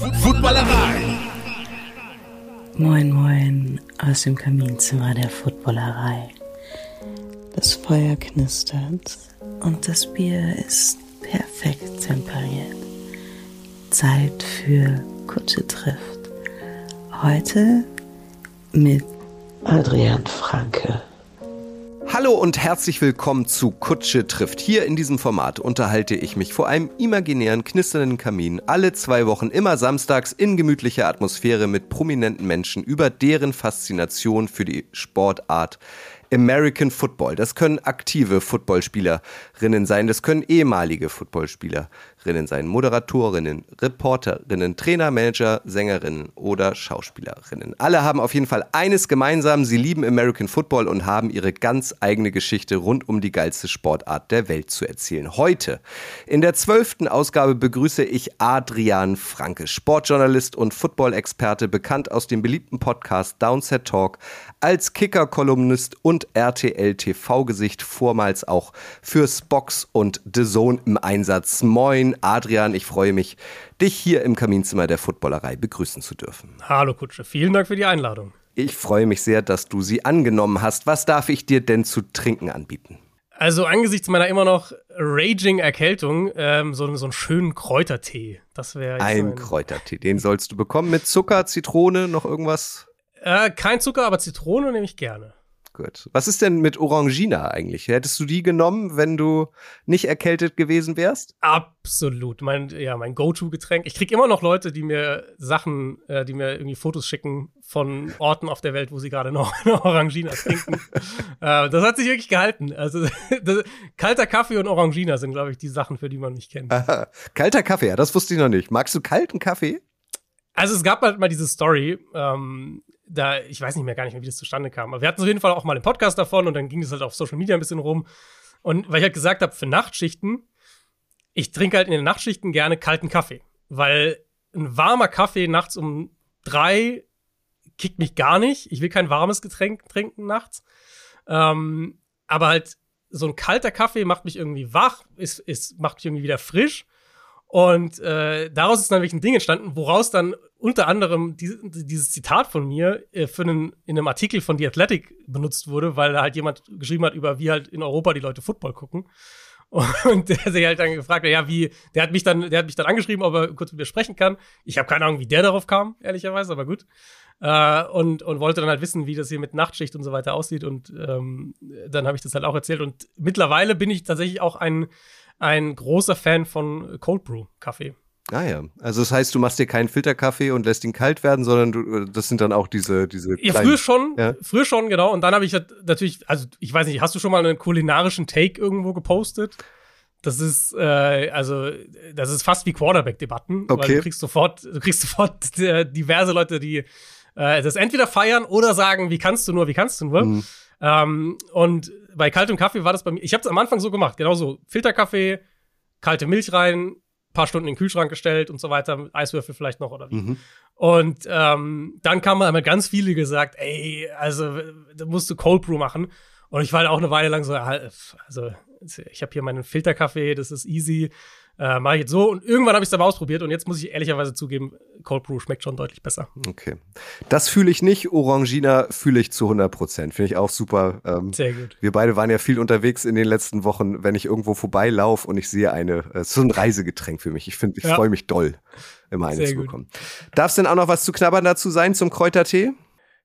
Footballerei. Moin, moin aus dem Kaminzimmer der Footballerei. Das Feuer knistert und das Bier ist perfekt temperiert. Zeit für Kutsche trifft. Heute mit Adrian Franke. Hallo und herzlich willkommen zu Kutsche trifft. Hier in diesem Format unterhalte ich mich vor einem imaginären, knisternden Kamin alle zwei Wochen immer samstags in gemütlicher Atmosphäre mit prominenten Menschen über deren Faszination für die Sportart American Football. Das können aktive Footballspielerinnen sein, das können ehemalige Footballspielerinnen sein, Moderatorinnen, Reporterinnen, Trainer, Manager, Sängerinnen oder Schauspielerinnen. Alle haben auf jeden Fall eines gemeinsam, sie lieben American Football und haben ihre ganz eigene Geschichte rund um die geilste Sportart der Welt zu erzählen. Heute, in der zwölften Ausgabe, begrüße ich Adrian Franke, Sportjournalist und Football-Experte, bekannt aus dem beliebten Podcast Downset Talk, als Kicker-Kolumnist und RTL-TV-Gesicht, vormals auch für Spox und The Zone im Einsatz. Moin, Adrian, ich freue mich, dich hier im Kaminzimmer der Footballerei begrüßen zu dürfen. Hallo Kutsche, vielen Dank für die Einladung. Ich freue mich sehr, dass du sie angenommen hast. Was darf ich dir denn zu trinken anbieten? Also angesichts meiner immer noch raging Erkältung, ähm, so, so einen schönen Kräutertee. Das wäre ein Kräutertee. Den sollst du bekommen mit Zucker, Zitrone, noch irgendwas? Äh, kein Zucker, aber Zitrone nehme ich gerne. Gut. Was ist denn mit Orangina eigentlich? Hättest du die genommen, wenn du nicht erkältet gewesen wärst? Absolut. Mein, ja, mein Go-To-Getränk. Ich kriege immer noch Leute, die mir Sachen, äh, die mir irgendwie Fotos schicken von Orten auf der Welt, wo sie gerade noch Orangina trinken. äh, das hat sich wirklich gehalten. Also das, kalter Kaffee und Orangina sind, glaube ich, die Sachen, für die man mich kennt. Aha. Kalter Kaffee, ja, das wusste ich noch nicht. Magst du kalten Kaffee? Also es gab halt mal diese Story, ähm, da, ich weiß nicht mehr gar nicht mehr, wie das zustande kam. Aber wir hatten auf jeden Fall auch mal einen Podcast davon und dann ging es halt auf Social Media ein bisschen rum. Und weil ich halt gesagt habe, für Nachtschichten, ich trinke halt in den Nachtschichten gerne kalten Kaffee. Weil ein warmer Kaffee nachts um drei kickt mich gar nicht. Ich will kein warmes Getränk trinken nachts. Ähm, aber halt so ein kalter Kaffee macht mich irgendwie wach, ist, ist, macht mich irgendwie wieder frisch. Und äh, daraus ist dann wirklich ein Ding entstanden, woraus dann unter anderem die, dieses Zitat von mir äh, für einen, in einem Artikel von The Athletic benutzt wurde, weil da halt jemand geschrieben hat, über wie halt in Europa die Leute Football gucken. Und der sich halt dann gefragt hat, ja, wie, der hat mich dann, der hat mich dann angeschrieben, ob er kurz mit mir sprechen kann. Ich habe keine Ahnung, wie der darauf kam, ehrlicherweise, aber gut. Äh, und, und wollte dann halt wissen, wie das hier mit Nachtschicht und so weiter aussieht. Und ähm, dann habe ich das halt auch erzählt. Und mittlerweile bin ich tatsächlich auch ein ein großer Fan von Cold Brew Kaffee. Ah ja, also das heißt, du machst dir keinen Filterkaffee und lässt ihn kalt werden, sondern du, das sind dann auch diese diese Ja, früher schon, ja? früher schon, genau. Und dann habe ich halt natürlich, also ich weiß nicht, hast du schon mal einen kulinarischen Take irgendwo gepostet? Das ist äh, also das ist fast wie Quarterback-Debatten, okay. weil du kriegst sofort, du kriegst sofort äh, diverse Leute, die äh, das entweder feiern oder sagen, wie kannst du nur, wie kannst du nur. Mhm. Ähm, und bei kaltem Kaffee war das bei mir. Ich habe es am Anfang so gemacht, genau so. Filterkaffee, kalte Milch rein, paar Stunden in den Kühlschrank gestellt und so weiter, Eiswürfel vielleicht noch oder wie. Mhm. Und ähm, dann kamen einmal ganz viele gesagt, ey, also da musst du Cold Brew machen. Und ich war halt auch eine Weile lang so, also ich habe hier meinen Filterkaffee, das ist easy äh, mache ich jetzt so. Und irgendwann habe ich es dann ausprobiert und jetzt muss ich ehrlicherweise zugeben, Cold Brew schmeckt schon deutlich besser. Okay. Das fühle ich nicht. Orangina fühle ich zu 100 Prozent. Finde ich auch super. Ähm, Sehr gut. Wir beide waren ja viel unterwegs in den letzten Wochen. Wenn ich irgendwo vorbeilaufe und ich sehe eine, äh, so ein Reisegetränk für mich. Ich finde, ich ja. freue mich doll, immer eine Sehr zu bekommen. Darf es denn auch noch was zu knabbern dazu sein zum Kräutertee?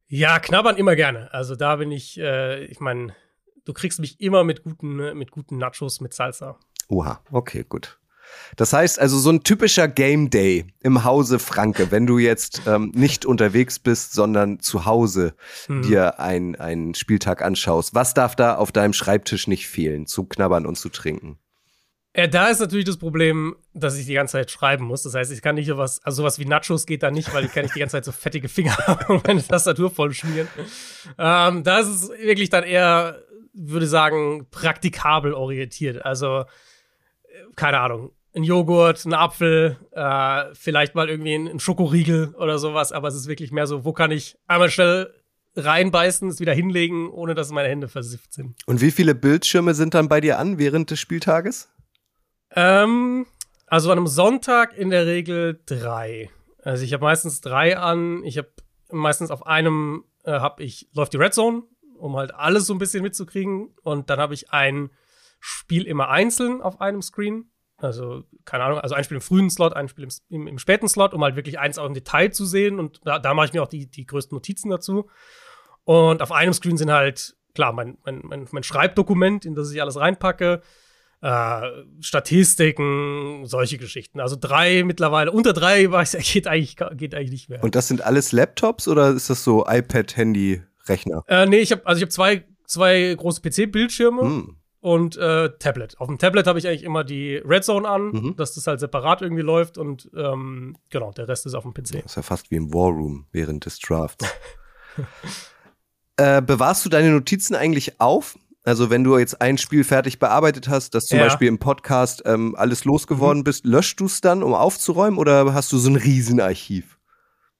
Ja, knabbern immer gerne. Also da bin ich, äh, ich meine, du kriegst mich immer mit guten, mit guten Nachos mit Salsa. Oha, okay, gut. Das heißt also so ein typischer Game Day im Hause Franke, wenn du jetzt ähm, nicht unterwegs bist, sondern zu Hause mhm. dir einen Spieltag anschaust. Was darf da auf deinem Schreibtisch nicht fehlen, zu knabbern und zu trinken? Ja, da ist natürlich das Problem, dass ich die ganze Zeit schreiben muss. Das heißt, ich kann nicht sowas, also sowas wie Nachos geht da nicht, weil ich kann nicht die ganze Zeit so fettige Finger haben und meine Tastatur voll schmieren. Ähm, da ist es wirklich dann eher, würde sagen, praktikabel orientiert. Also, keine Ahnung, ein Joghurt, ein Apfel, äh, vielleicht mal irgendwie ein, ein Schokoriegel oder sowas, aber es ist wirklich mehr so, wo kann ich einmal schnell reinbeißen, es wieder hinlegen, ohne dass meine Hände versifft sind. Und wie viele Bildschirme sind dann bei dir an während des Spieltages? Ähm, also an einem Sonntag in der Regel drei. Also ich habe meistens drei an. Ich habe meistens auf einem äh, habe ich läuft die Red Zone, um halt alles so ein bisschen mitzukriegen. Und dann habe ich ein Spiel immer einzeln auf einem Screen. Also, keine Ahnung, also ein Spiel im frühen Slot, ein Spiel im, im, im späten Slot, um halt wirklich eins auch im Detail zu sehen. Und da, da mache ich mir auch die, die größten Notizen dazu. Und auf einem Screen sind halt, klar, mein, mein, mein, mein Schreibdokument, in das ich alles reinpacke, äh, Statistiken, solche Geschichten. Also drei mittlerweile, unter drei geht eigentlich, geht eigentlich nicht mehr. Und das sind alles Laptops oder ist das so iPad, Handy, Rechner? Äh, nee, ich habe also ich habe zwei, zwei große PC-Bildschirme. Hm und äh, Tablet. Auf dem Tablet habe ich eigentlich immer die Red Zone an, mhm. dass das halt separat irgendwie läuft und ähm, genau, der Rest ist auf dem PC. Das ist ja fast wie im War Room während des Drafts. äh, bewahrst du deine Notizen eigentlich auf? Also wenn du jetzt ein Spiel fertig bearbeitet hast, dass zum ja. Beispiel im Podcast ähm, alles losgeworden mhm. bist, löscht du es dann, um aufzuräumen oder hast du so ein Riesenarchiv?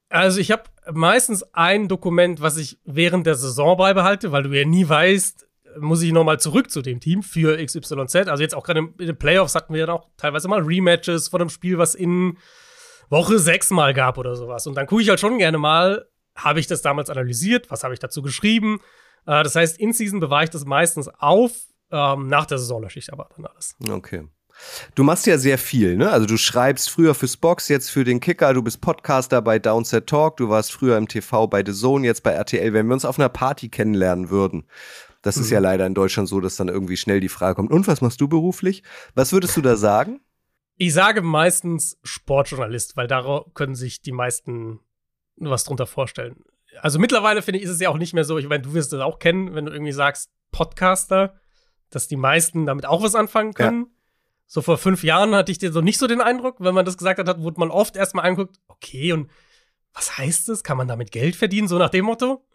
Also ich habe meistens ein Dokument, was ich während der Saison beibehalte, weil du ja nie weißt, muss ich nochmal zurück zu dem Team für XYZ. Also jetzt auch gerade in den Playoffs hatten wir ja auch teilweise mal Rematches von einem Spiel, was in Woche sechs mal gab oder sowas. Und dann gucke ich halt schon gerne mal, habe ich das damals analysiert, was habe ich dazu geschrieben. Äh, das heißt, in Season bewahre ich das meistens auf, ähm, nach der Saison lösche ich aber dann alles. Okay. Du machst ja sehr viel, ne? Also du schreibst früher fürs Box, jetzt für den Kicker, du bist Podcaster bei Downset Talk, du warst früher im TV bei The Zone, jetzt bei RTL. Wenn wir uns auf einer Party kennenlernen würden, das mhm. ist ja mhm. leider in Deutschland so, dass dann irgendwie schnell die Frage kommt, und was machst du beruflich? Was würdest du da sagen? Ich sage meistens Sportjournalist, weil darauf können sich die meisten was drunter vorstellen. Also mittlerweile finde ich, ist es ja auch nicht mehr so, ich meine, du wirst das auch kennen, wenn du irgendwie sagst Podcaster, dass die meisten damit auch was anfangen können. Ja. So vor fünf Jahren hatte ich dir so nicht so den Eindruck, wenn man das gesagt hat, wurde man oft erstmal angeguckt, okay, und was heißt das? Kann man damit Geld verdienen? So nach dem Motto.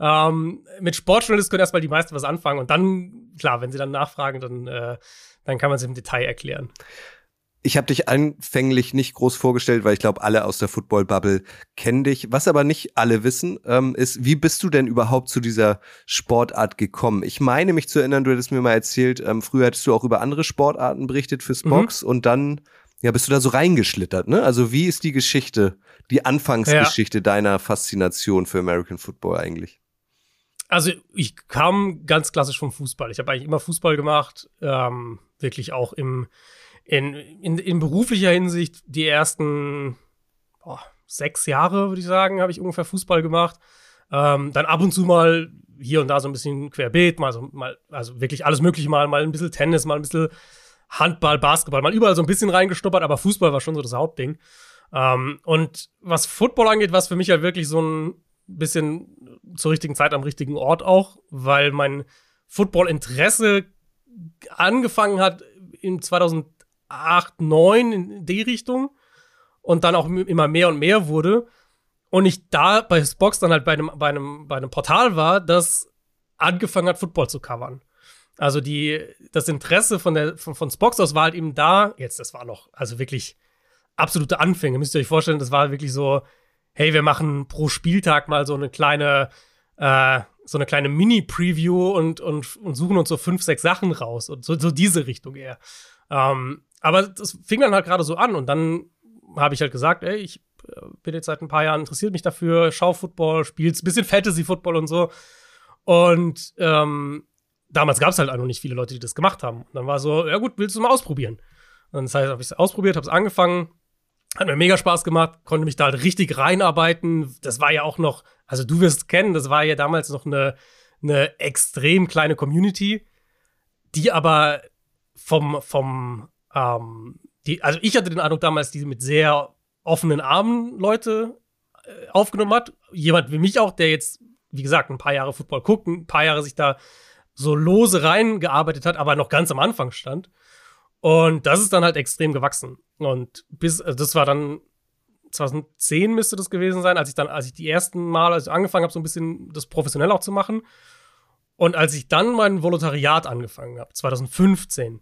Ähm, mit Sportjournalist können erstmal die meisten was anfangen und dann, klar, wenn sie dann nachfragen, dann, äh, dann kann man es im Detail erklären. Ich habe dich anfänglich nicht groß vorgestellt, weil ich glaube, alle aus der Football-Bubble kennen dich. Was aber nicht alle wissen, ähm, ist, wie bist du denn überhaupt zu dieser Sportart gekommen? Ich meine mich zu erinnern, du hättest mir mal erzählt, ähm, früher hättest du auch über andere Sportarten berichtet fürs. Box mhm. und dann ja, bist du da so reingeschlittert, ne? Also wie ist die Geschichte, die Anfangsgeschichte ja. deiner Faszination für American Football eigentlich? Also ich kam ganz klassisch vom Fußball. Ich habe eigentlich immer Fußball gemacht, ähm, wirklich auch im, in, in, in beruflicher Hinsicht die ersten boah, sechs Jahre, würde ich sagen, habe ich ungefähr Fußball gemacht. Ähm, dann ab und zu mal hier und da so ein bisschen querbeet, mal so mal, also wirklich alles mögliche mal, mal ein bisschen Tennis, mal ein bisschen Handball, Basketball, mal überall so ein bisschen reingestuppert, aber Fußball war schon so das Hauptding. Ähm, und was Football angeht, war es für mich halt wirklich so ein bisschen zur richtigen Zeit am richtigen Ort auch, weil mein Football-Interesse angefangen hat in 2008, 2009 in die Richtung und dann auch immer mehr und mehr wurde. Und ich da bei Spox dann halt bei einem, bei einem, bei einem Portal war, das angefangen hat, Football zu covern. Also die, das Interesse von der, von, von Spox aus war halt eben da. Jetzt, das war noch, also wirklich absolute Anfänge. Müsst ihr euch vorstellen, das war wirklich so, hey, wir machen pro Spieltag mal so eine kleine, äh, so eine kleine Mini-Preview und, und, und suchen uns so fünf, sechs Sachen raus. Und so, so diese Richtung eher. Ähm, aber das fing dann halt gerade so an und dann habe ich halt gesagt, ey, ich äh, bin jetzt seit ein paar Jahren interessiert mich dafür, schau Football, spielst ein bisschen Fantasy-Football und so. Und ähm, damals gab es halt auch noch nicht viele Leute, die das gemacht haben. Und dann war so, ja gut, willst du mal ausprobieren? Und das heißt, habe ich es ausprobiert, habe es angefangen, hat mir mega Spaß gemacht, konnte mich da halt richtig reinarbeiten. Das war ja auch noch, also du wirst kennen, das war ja damals noch eine, eine extrem kleine Community, die aber vom, vom, ähm, die, also ich hatte den Eindruck damals, die mit sehr offenen Armen Leute äh, aufgenommen hat. Jemand wie mich auch, der jetzt, wie gesagt, ein paar Jahre Football guckt, ein paar Jahre sich da so lose reingearbeitet hat, aber noch ganz am Anfang stand. Und das ist dann halt extrem gewachsen. Und bis, also das war dann 2010 müsste das gewesen sein, als ich dann, als ich die ersten Mal, als angefangen habe, so ein bisschen das professionell auch zu machen. Und als ich dann mein Volontariat angefangen habe, 2015,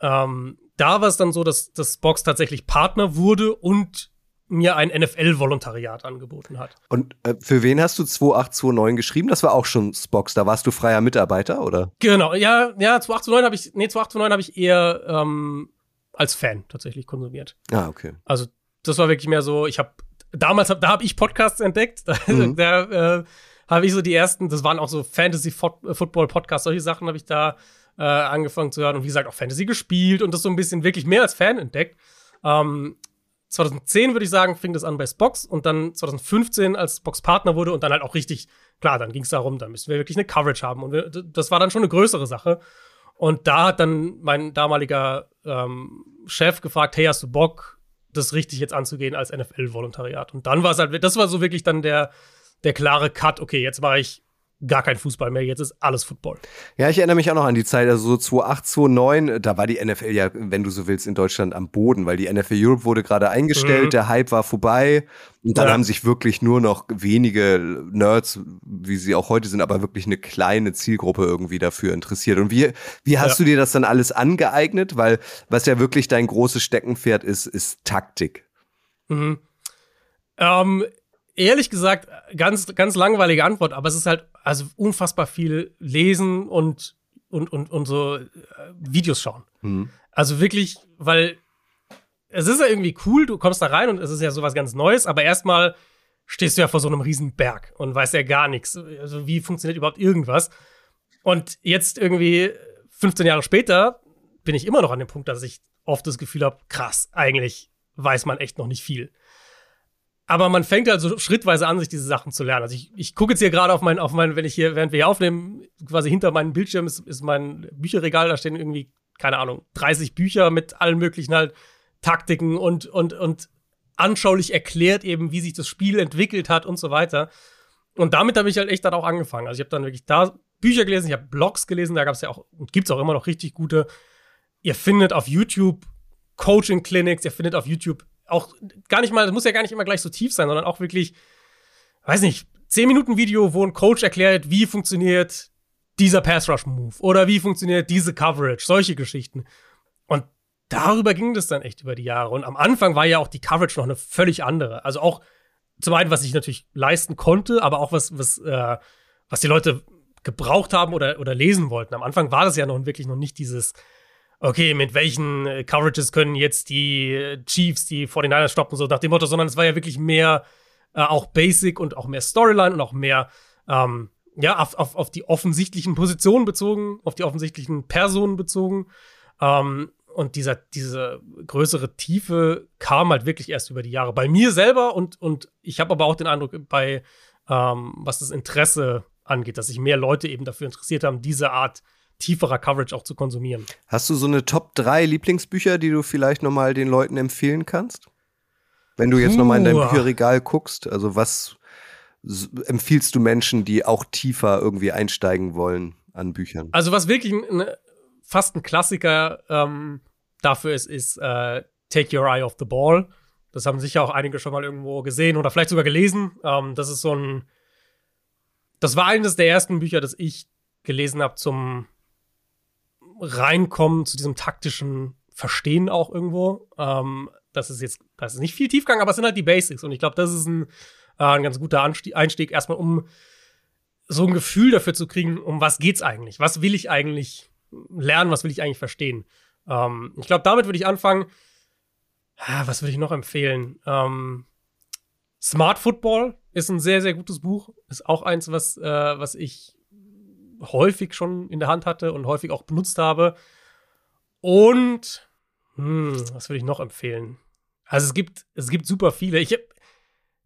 ähm, da war es dann so, dass das Box tatsächlich Partner wurde und mir ein NFL-Volontariat angeboten hat. Und äh, für wen hast du 2829 geschrieben? Das war auch schon Spox. Da warst du freier Mitarbeiter, oder? Genau, ja, ja, 2829 habe ich, nee, 2829 habe ich eher ähm, als Fan tatsächlich konsumiert. Ah, okay. Also das war wirklich mehr so, ich habe damals, hab, da habe ich Podcasts entdeckt. Mhm. da äh, habe ich so die ersten, das waren auch so Fantasy-Football-Podcasts, solche Sachen habe ich da äh, angefangen zu hören. Und wie gesagt, auch Fantasy gespielt und das so ein bisschen wirklich mehr als Fan entdeckt. Ähm, 2010 würde ich sagen, fing das an bei Spox und dann 2015, als Spox Partner wurde und dann halt auch richtig, klar, dann ging es darum, da müssen wir wirklich eine Coverage haben und wir, das war dann schon eine größere Sache. Und da hat dann mein damaliger ähm, Chef gefragt, hey, hast du Bock, das richtig jetzt anzugehen als NFL-Volontariat? Und dann war es halt, das war so wirklich dann der, der klare Cut, okay, jetzt mache ich gar kein Fußball mehr, jetzt ist alles Football. Ja, ich erinnere mich auch noch an die Zeit, also so 2008, 2009, da war die NFL ja, wenn du so willst, in Deutschland am Boden, weil die NFL Europe wurde gerade eingestellt, mhm. der Hype war vorbei und dann ja. haben sich wirklich nur noch wenige Nerds, wie sie auch heute sind, aber wirklich eine kleine Zielgruppe irgendwie dafür interessiert. Und wie, wie hast ja. du dir das dann alles angeeignet? Weil was ja wirklich dein großes Steckenpferd ist, ist Taktik. Mhm. Ähm, ehrlich gesagt, ganz, ganz langweilige Antwort, aber es ist halt also unfassbar viel lesen und, und, und, und so äh, Videos schauen. Mhm. Also wirklich, weil es ist ja irgendwie cool, du kommst da rein und es ist ja sowas ganz Neues, aber erstmal stehst du ja vor so einem riesen Berg und weißt ja gar nichts. Also wie funktioniert überhaupt irgendwas? Und jetzt irgendwie 15 Jahre später bin ich immer noch an dem Punkt, dass ich oft das Gefühl habe, krass, eigentlich weiß man echt noch nicht viel. Aber man fängt halt so schrittweise an, sich diese Sachen zu lernen. Also ich, ich gucke jetzt hier gerade auf mein, auf mein, wenn ich hier, während wir hier aufnehmen, quasi hinter meinem Bildschirm ist, ist mein Bücherregal, da stehen irgendwie, keine Ahnung, 30 Bücher mit allen möglichen halt Taktiken und, und, und anschaulich erklärt eben, wie sich das Spiel entwickelt hat und so weiter. Und damit habe ich halt echt dann auch angefangen. Also ich habe dann wirklich da Bücher gelesen, ich habe Blogs gelesen, da gab es ja auch, und gibt es auch immer noch richtig gute. Ihr findet auf YouTube Coaching Clinics, ihr findet auf YouTube auch gar nicht mal, das muss ja gar nicht immer gleich so tief sein, sondern auch wirklich, weiß nicht, 10 Minuten Video, wo ein Coach erklärt, wie funktioniert dieser Pass Rush Move oder wie funktioniert diese Coverage, solche Geschichten. Und darüber ging das dann echt über die Jahre. Und am Anfang war ja auch die Coverage noch eine völlig andere. Also auch zum einen, was ich natürlich leisten konnte, aber auch was, was, äh, was die Leute gebraucht haben oder, oder lesen wollten. Am Anfang war das ja noch wirklich noch nicht dieses okay, mit welchen äh, Coverages können jetzt die äh, Chiefs die 49ers stoppen, so nach dem Motto, sondern es war ja wirklich mehr äh, auch Basic und auch mehr Storyline und auch mehr, ähm, ja, auf, auf, auf die offensichtlichen Positionen bezogen, auf die offensichtlichen Personen bezogen. Ähm, und dieser, diese größere Tiefe kam halt wirklich erst über die Jahre. Bei mir selber und, und ich habe aber auch den Eindruck, bei ähm, was das Interesse angeht, dass sich mehr Leute eben dafür interessiert haben, diese Art tieferer Coverage auch zu konsumieren. Hast du so eine Top 3 Lieblingsbücher, die du vielleicht noch mal den Leuten empfehlen kannst? Wenn du jetzt uh. noch mal in dein Bücherregal guckst, also was empfiehlst du Menschen, die auch tiefer irgendwie einsteigen wollen an Büchern? Also was wirklich ein, fast ein Klassiker ähm, dafür ist, ist äh, Take Your Eye Off the Ball. Das haben sicher auch einige schon mal irgendwo gesehen oder vielleicht sogar gelesen. Ähm, das ist so ein, das war eines der ersten Bücher, das ich gelesen habe zum reinkommen zu diesem taktischen Verstehen auch irgendwo. Ähm, das ist jetzt, das ist nicht viel Tiefgang, aber es sind halt die Basics. Und ich glaube, das ist ein, äh, ein ganz guter Anstieg, Einstieg, erstmal um so ein Gefühl dafür zu kriegen, um was geht's eigentlich? Was will ich eigentlich lernen? Was will ich eigentlich verstehen? Ähm, ich glaube, damit würde ich anfangen. Ah, was würde ich noch empfehlen? Ähm, Smart Football ist ein sehr, sehr gutes Buch. Ist auch eins, was, äh, was ich häufig schon in der Hand hatte und häufig auch benutzt habe. Und hm, was würde ich noch empfehlen? Also es gibt, es gibt super viele. Ich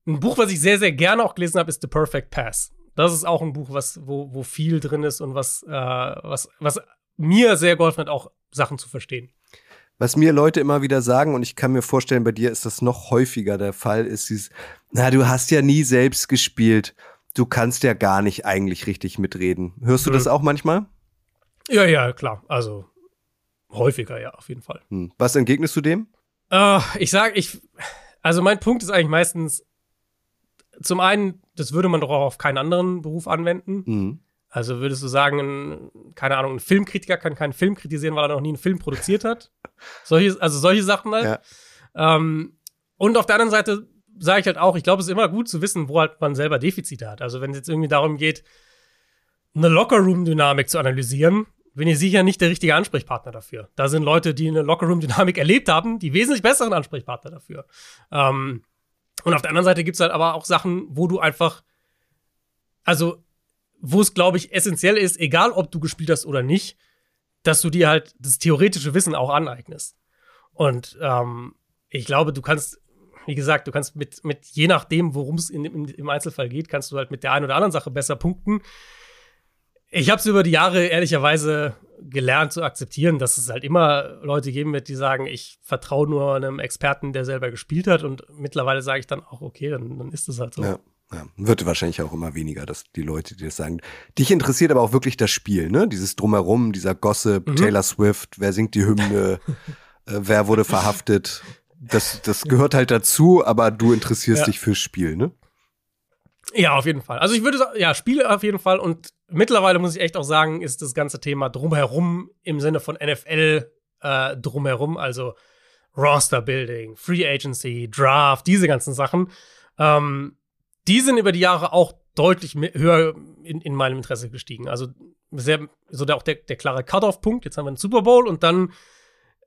ein Buch, was ich sehr, sehr gerne auch gelesen habe, ist The Perfect Pass. Das ist auch ein Buch, was, wo, wo viel drin ist und was, äh, was, was mir sehr geholfen hat, auch Sachen zu verstehen. Was mir Leute immer wieder sagen, und ich kann mir vorstellen, bei dir ist das noch häufiger der Fall, ist dieses, na, du hast ja nie selbst gespielt du kannst ja gar nicht eigentlich richtig mitreden. Hörst du das auch manchmal? Ja, ja, klar. Also häufiger, ja, auf jeden Fall. Hm. Was entgegnest du dem? Uh, ich sag, ich, also mein Punkt ist eigentlich meistens, zum einen, das würde man doch auch auf keinen anderen Beruf anwenden. Mhm. Also würdest du sagen, ein, keine Ahnung, ein Filmkritiker kann keinen Film kritisieren, weil er noch nie einen Film produziert hat. solche, also solche Sachen halt. Ja. Ähm, und auf der anderen Seite sage ich halt auch, ich glaube, es ist immer gut zu wissen, wo halt man selber Defizite hat. Also wenn es jetzt irgendwie darum geht, eine Lockerroom-Dynamik zu analysieren, bin ich sicher nicht der richtige Ansprechpartner dafür. Da sind Leute, die eine Lockerroom-Dynamik erlebt haben, die wesentlich besseren Ansprechpartner dafür. Ähm, Und auf der anderen Seite gibt's halt aber auch Sachen, wo du einfach, also, wo es, glaube ich, essentiell ist, egal ob du gespielt hast oder nicht, dass du dir halt das theoretische Wissen auch aneignest. Und ähm, ich glaube, du kannst, wie gesagt, du kannst mit, mit je nachdem, worum es im Einzelfall geht, kannst du halt mit der einen oder anderen Sache besser punkten. Ich habe es über die Jahre ehrlicherweise gelernt zu akzeptieren, dass es halt immer Leute geben wird, die sagen, ich vertraue nur einem Experten, der selber gespielt hat. Und mittlerweile sage ich dann auch, okay, dann, dann ist es halt so. Ja. Ja, wird wahrscheinlich auch immer weniger, dass die Leute, die das sagen. Dich interessiert aber auch wirklich das Spiel, ne? Dieses Drumherum, dieser Gossip, mhm. Taylor Swift, wer singt die Hymne, äh, wer wurde verhaftet. Das, das gehört halt dazu, aber du interessierst ja. dich fürs Spiel, ne? Ja, auf jeden Fall. Also ich würde sagen, ja, Spiele auf jeden Fall. Und mittlerweile muss ich echt auch sagen, ist das ganze Thema drumherum im Sinne von NFL äh, drumherum, also Roster Building, Free Agency, Draft, diese ganzen Sachen, ähm, die sind über die Jahre auch deutlich höher in, in meinem Interesse gestiegen. Also sehr, so der, auch der, der klare Cut-off-Punkt. Jetzt haben wir einen Super Bowl und dann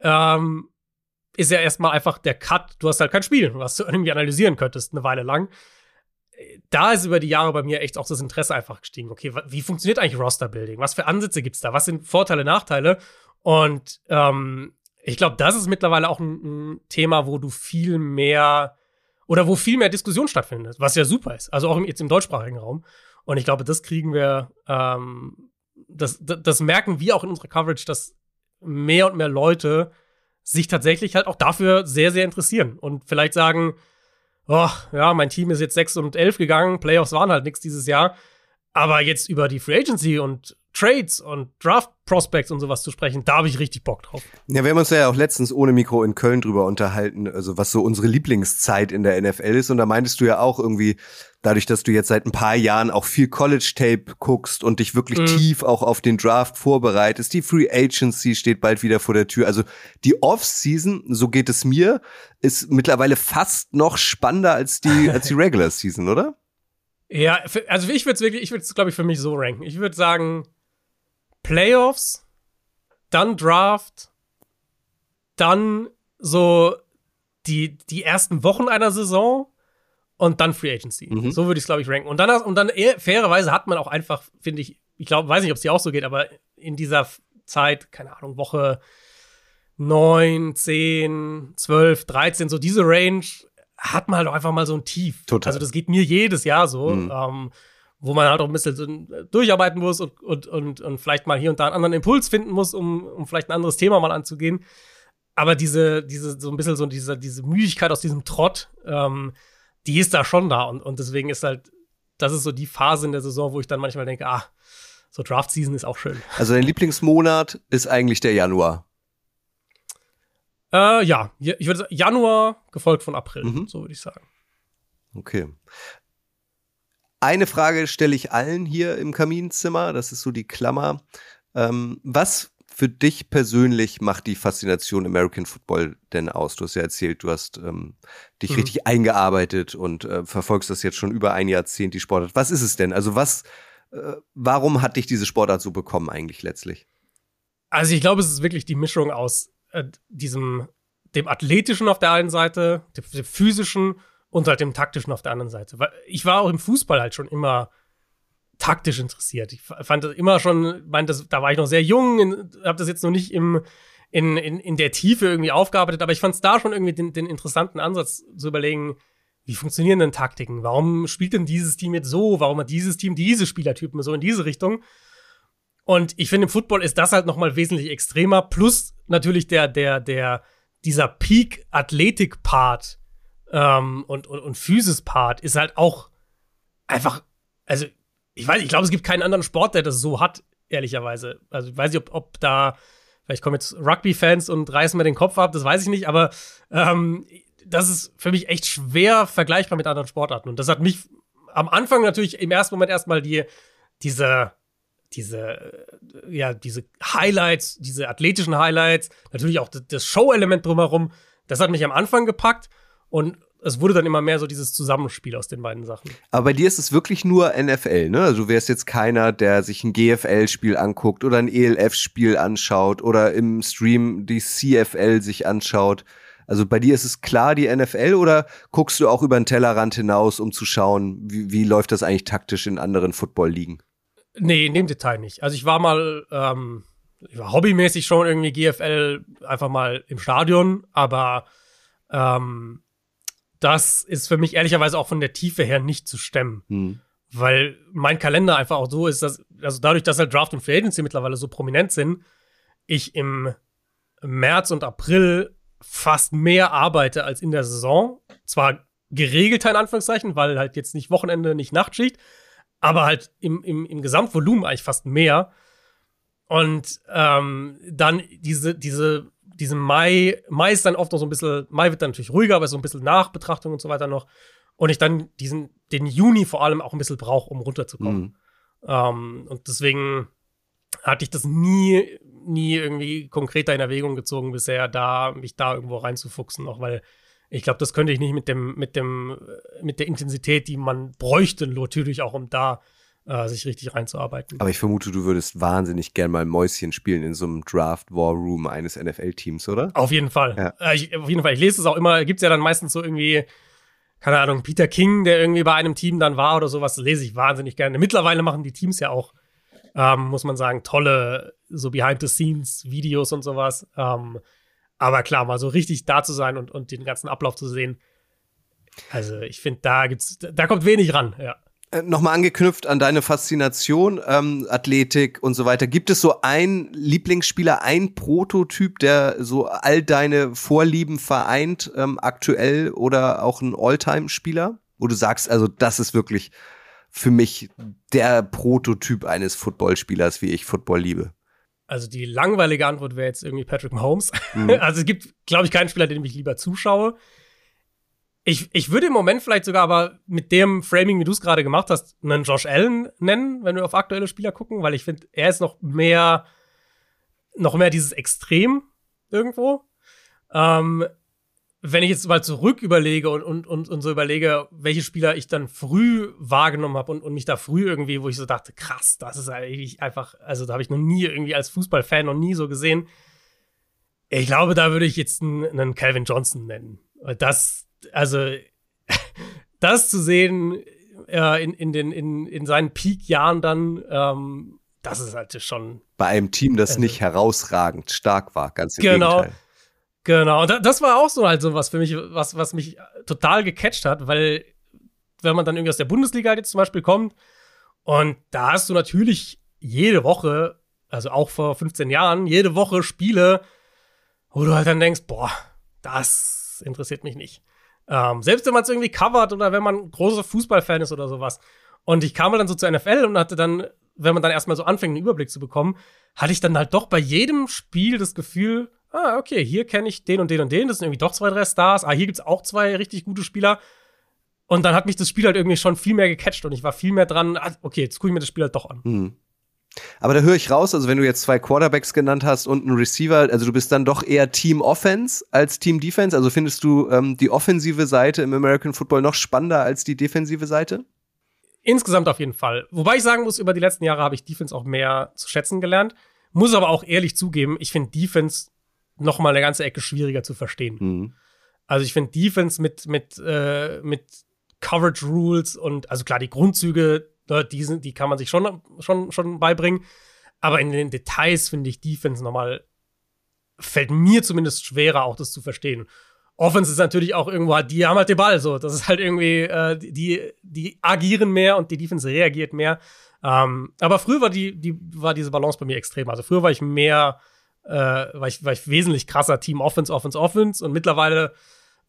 ähm, ist ja erstmal einfach der Cut. Du hast halt kein Spiel, was du irgendwie analysieren könntest, eine Weile lang da ist über die Jahre bei mir echt auch das Interesse einfach gestiegen. Okay, wie funktioniert eigentlich Roster-Building? Was für Ansätze gibt's da? Was sind Vorteile, Nachteile? Und ähm, ich glaube, das ist mittlerweile auch ein, ein, Thema, wo du viel mehr oder wo viel mehr Diskussion stattfindet, was ja super ist. Also auch jetzt im deutschsprachigen Raum. Und ich glaube, das kriegen wir, ähm, das, das, das merken wir auch in unserer Coverage, dass mehr und mehr Leute sich tatsächlich halt auch dafür sehr, sehr interessieren und vielleicht sagen, oh, ja, mein Team ist jetzt 6 und 11 gegangen, Playoffs waren halt nichts dieses Jahr. Aber jetzt über die Free Agency und Trades und Draft Prospects und sowas zu sprechen, da habe ich richtig Bock drauf. Ja, wir haben uns ja auch letztens ohne Mikro in Köln drüber unterhalten, also was so unsere Lieblingszeit in der NFL ist. Und da meintest du ja auch irgendwie, dadurch, dass du jetzt seit ein paar Jahren auch viel College-Tape guckst und dich wirklich mhm. tief auch auf den Draft vorbereitest, die Free Agency steht bald wieder vor der Tür. Also die Off-Season, so geht es mir, ist mittlerweile fast noch spannender als die, als die Regular Season, oder? Ja, also ich würde es wirklich, ich würde es, glaube ich, für mich so ranken. Ich würde sagen, Playoffs, dann Draft, dann so die, die ersten Wochen einer Saison und dann Free Agency. Mhm. So würde ich es, glaube ich, ranken. Und dann, und dann eher, fairerweise hat man auch einfach, finde ich, ich glaube, weiß nicht, ob es dir auch so geht, aber in dieser Zeit, keine Ahnung, Woche 9, 10, 12, 13, so diese Range hat man halt auch einfach mal so ein Tief. Total. Also das geht mir jedes Jahr so, mhm. ähm, wo man halt auch ein bisschen so durcharbeiten muss und, und, und, und vielleicht mal hier und da einen anderen Impuls finden muss, um, um vielleicht ein anderes Thema mal anzugehen. Aber diese, diese, so ein bisschen so diese, diese Müdigkeit aus diesem Trott, ähm, die ist da schon da. Und, und deswegen ist halt, das ist so die Phase in der Saison, wo ich dann manchmal denke, ah, so Draft Season ist auch schön. Also dein Lieblingsmonat ist eigentlich der Januar. Äh, ja, ich würde sagen, Januar gefolgt von April, mhm. so würde ich sagen. Okay. Eine Frage stelle ich allen hier im Kaminzimmer, das ist so die Klammer. Ähm, was für dich persönlich macht die Faszination American Football denn aus? Du hast ja erzählt, du hast ähm, dich mhm. richtig eingearbeitet und äh, verfolgst das jetzt schon über ein Jahrzehnt, die Sportart. Was ist es denn? Also was, äh, warum hat dich diese Sportart so bekommen eigentlich letztlich? Also ich glaube, es ist wirklich die Mischung aus äh, diesem, dem athletischen auf der einen Seite, dem, dem, physischen und halt dem taktischen auf der anderen Seite. Weil ich war auch im Fußball halt schon immer taktisch interessiert. Ich fand das immer schon, mein, das, da war ich noch sehr jung, habe das jetzt noch nicht im, in, in, in der Tiefe irgendwie aufgearbeitet, aber ich fand es da schon irgendwie den, den interessanten Ansatz zu überlegen, wie funktionieren denn Taktiken? Warum spielt denn dieses Team jetzt so? Warum hat dieses Team diese Spielertypen so in diese Richtung? Und ich finde, im Football ist das halt noch mal wesentlich extremer. Plus natürlich der, der, der, dieser Peak-Athletik-Part ähm, und, und, und Physis-Part ist halt auch einfach, also ich weiß, ich glaube, es gibt keinen anderen Sport, der das so hat, ehrlicherweise. Also ich weiß nicht, ob, ob da, vielleicht kommen jetzt Rugby-Fans und reißen mir den Kopf ab, das weiß ich nicht, aber ähm, das ist für mich echt schwer vergleichbar mit anderen Sportarten. Und das hat mich am Anfang natürlich im ersten Moment erstmal die, diese, diese, ja, diese Highlights, diese athletischen Highlights, natürlich auch das Show-Element drumherum, das hat mich am Anfang gepackt und es wurde dann immer mehr so dieses Zusammenspiel aus den beiden Sachen. Aber bei dir ist es wirklich nur NFL, ne? Also du wärst jetzt keiner, der sich ein GFL-Spiel anguckt oder ein ELF-Spiel anschaut oder im Stream die CFL sich anschaut. Also bei dir ist es klar die NFL oder guckst du auch über den Tellerrand hinaus, um zu schauen, wie, wie läuft das eigentlich taktisch in anderen Football-Ligen? Nee, in dem Detail nicht. Also ich war mal, ähm, ich war hobbymäßig schon irgendwie GFL einfach mal im Stadion, aber ähm, das ist für mich ehrlicherweise auch von der Tiefe her nicht zu stemmen. Hm. Weil mein Kalender einfach auch so ist, dass, also dadurch, dass halt Draft und Free Agency mittlerweile so prominent sind, ich im März und April fast mehr arbeite als in der Saison. Zwar geregelter in Anführungszeichen, weil halt jetzt nicht Wochenende, nicht Nachtschicht, aber halt im, im, im Gesamtvolumen eigentlich fast mehr. Und ähm, dann diese, diese, diese Mai, Mai ist dann oft noch so ein bisschen, Mai wird dann natürlich ruhiger, aber so ein bisschen Nachbetrachtung und so weiter noch. Und ich dann diesen, den Juni vor allem auch ein bisschen brauche, um runterzukommen. Mhm. Ähm, und deswegen hatte ich das nie, nie irgendwie konkreter in Erwägung gezogen bisher, da mich da irgendwo reinzufuchsen, auch weil ich glaube, das könnte ich nicht mit dem, mit dem, mit der Intensität, die man bräuchte, natürlich auch, um da äh, sich richtig reinzuarbeiten. Aber ich vermute, du würdest wahnsinnig gern mal Mäuschen spielen in so einem Draft War Room eines NFL-Teams, oder? Auf jeden Fall. Ja. Äh, ich, auf jeden Fall. Ich lese es auch immer, gibt es ja dann meistens so irgendwie, keine Ahnung, Peter King, der irgendwie bei einem Team dann war oder sowas, lese ich wahnsinnig gerne. Mittlerweile machen die Teams ja auch, ähm, muss man sagen, tolle so Behind-the-Scenes-Videos und sowas. Ähm, aber klar, mal so richtig da zu sein und, und den ganzen Ablauf zu sehen. Also ich finde, da gibt's, da kommt wenig ran, ja. Äh, Nochmal angeknüpft an deine Faszination, ähm, Athletik und so weiter. Gibt es so einen Lieblingsspieler, ein Prototyp, der so all deine Vorlieben vereint, ähm, aktuell oder auch ein Alltime-Spieler? Wo du sagst, also das ist wirklich für mich der Prototyp eines Footballspielers, wie ich Football liebe. Also die langweilige Antwort wäre jetzt irgendwie Patrick Mahomes. Mhm. Also es gibt, glaube ich, keinen Spieler, den ich lieber zuschaue. Ich, ich würde im Moment vielleicht sogar aber mit dem Framing, wie du es gerade gemacht hast, einen Josh Allen nennen, wenn wir auf aktuelle Spieler gucken, weil ich finde, er ist noch mehr, noch mehr dieses Extrem irgendwo. Ähm, wenn ich jetzt mal zurück überlege und, und, und, und so überlege, welche Spieler ich dann früh wahrgenommen habe und, und mich da früh irgendwie, wo ich so dachte, krass, das ist eigentlich einfach, also da habe ich noch nie irgendwie als Fußballfan noch nie so gesehen. Ich glaube, da würde ich jetzt einen, einen Calvin Johnson nennen. Das, also, das zu sehen äh, in, in, den, in, in seinen Peak-Jahren dann, ähm, das ist halt schon. Bei einem Team, das also, nicht herausragend stark war, ganz im genau. Gegenteil. Genau, und das war auch so halt so was für mich, was, was mich total gecatcht hat, weil wenn man dann irgendwie aus der Bundesliga jetzt zum Beispiel kommt und da hast du natürlich jede Woche, also auch vor 15 Jahren, jede Woche Spiele, wo du halt dann denkst, boah, das interessiert mich nicht. Ähm, selbst wenn man es irgendwie covert oder wenn man großer Fußballfan ist oder sowas. Und ich kam dann so zur NFL und hatte dann, wenn man dann erstmal so anfängt, einen Überblick zu bekommen, hatte ich dann halt doch bei jedem Spiel das Gefühl, ah, okay, hier kenne ich den und den und den, das sind irgendwie doch zwei, drei Stars, ah, hier gibt es auch zwei richtig gute Spieler. Und dann hat mich das Spiel halt irgendwie schon viel mehr gecatcht und ich war viel mehr dran, ah, okay, jetzt gucke ich mir das Spiel halt doch an. Mhm. Aber da höre ich raus, also wenn du jetzt zwei Quarterbacks genannt hast und einen Receiver, also du bist dann doch eher Team Offense als Team Defense. Also findest du ähm, die offensive Seite im American Football noch spannender als die defensive Seite? Insgesamt auf jeden Fall. Wobei ich sagen muss, über die letzten Jahre habe ich Defense auch mehr zu schätzen gelernt. Muss aber auch ehrlich zugeben, ich finde Defense noch mal eine ganze Ecke schwieriger zu verstehen. Mhm. Also ich finde Defense mit, mit, äh, mit Coverage Rules und also klar, die Grundzüge, ne, die, sind, die kann man sich schon, schon, schon beibringen. Aber in den Details finde ich Defense nochmal, fällt mir zumindest schwerer, auch das zu verstehen. Offense ist natürlich auch irgendwo halt, die haben halt den Ball, so. Das ist halt irgendwie, äh, die, die agieren mehr und die Defense reagiert mehr. Ähm, aber früher war die, die, war diese Balance bei mir extrem. Also früher war ich mehr äh, war, ich, war ich wesentlich krasser Team Offense, Offense, Offense. Und mittlerweile,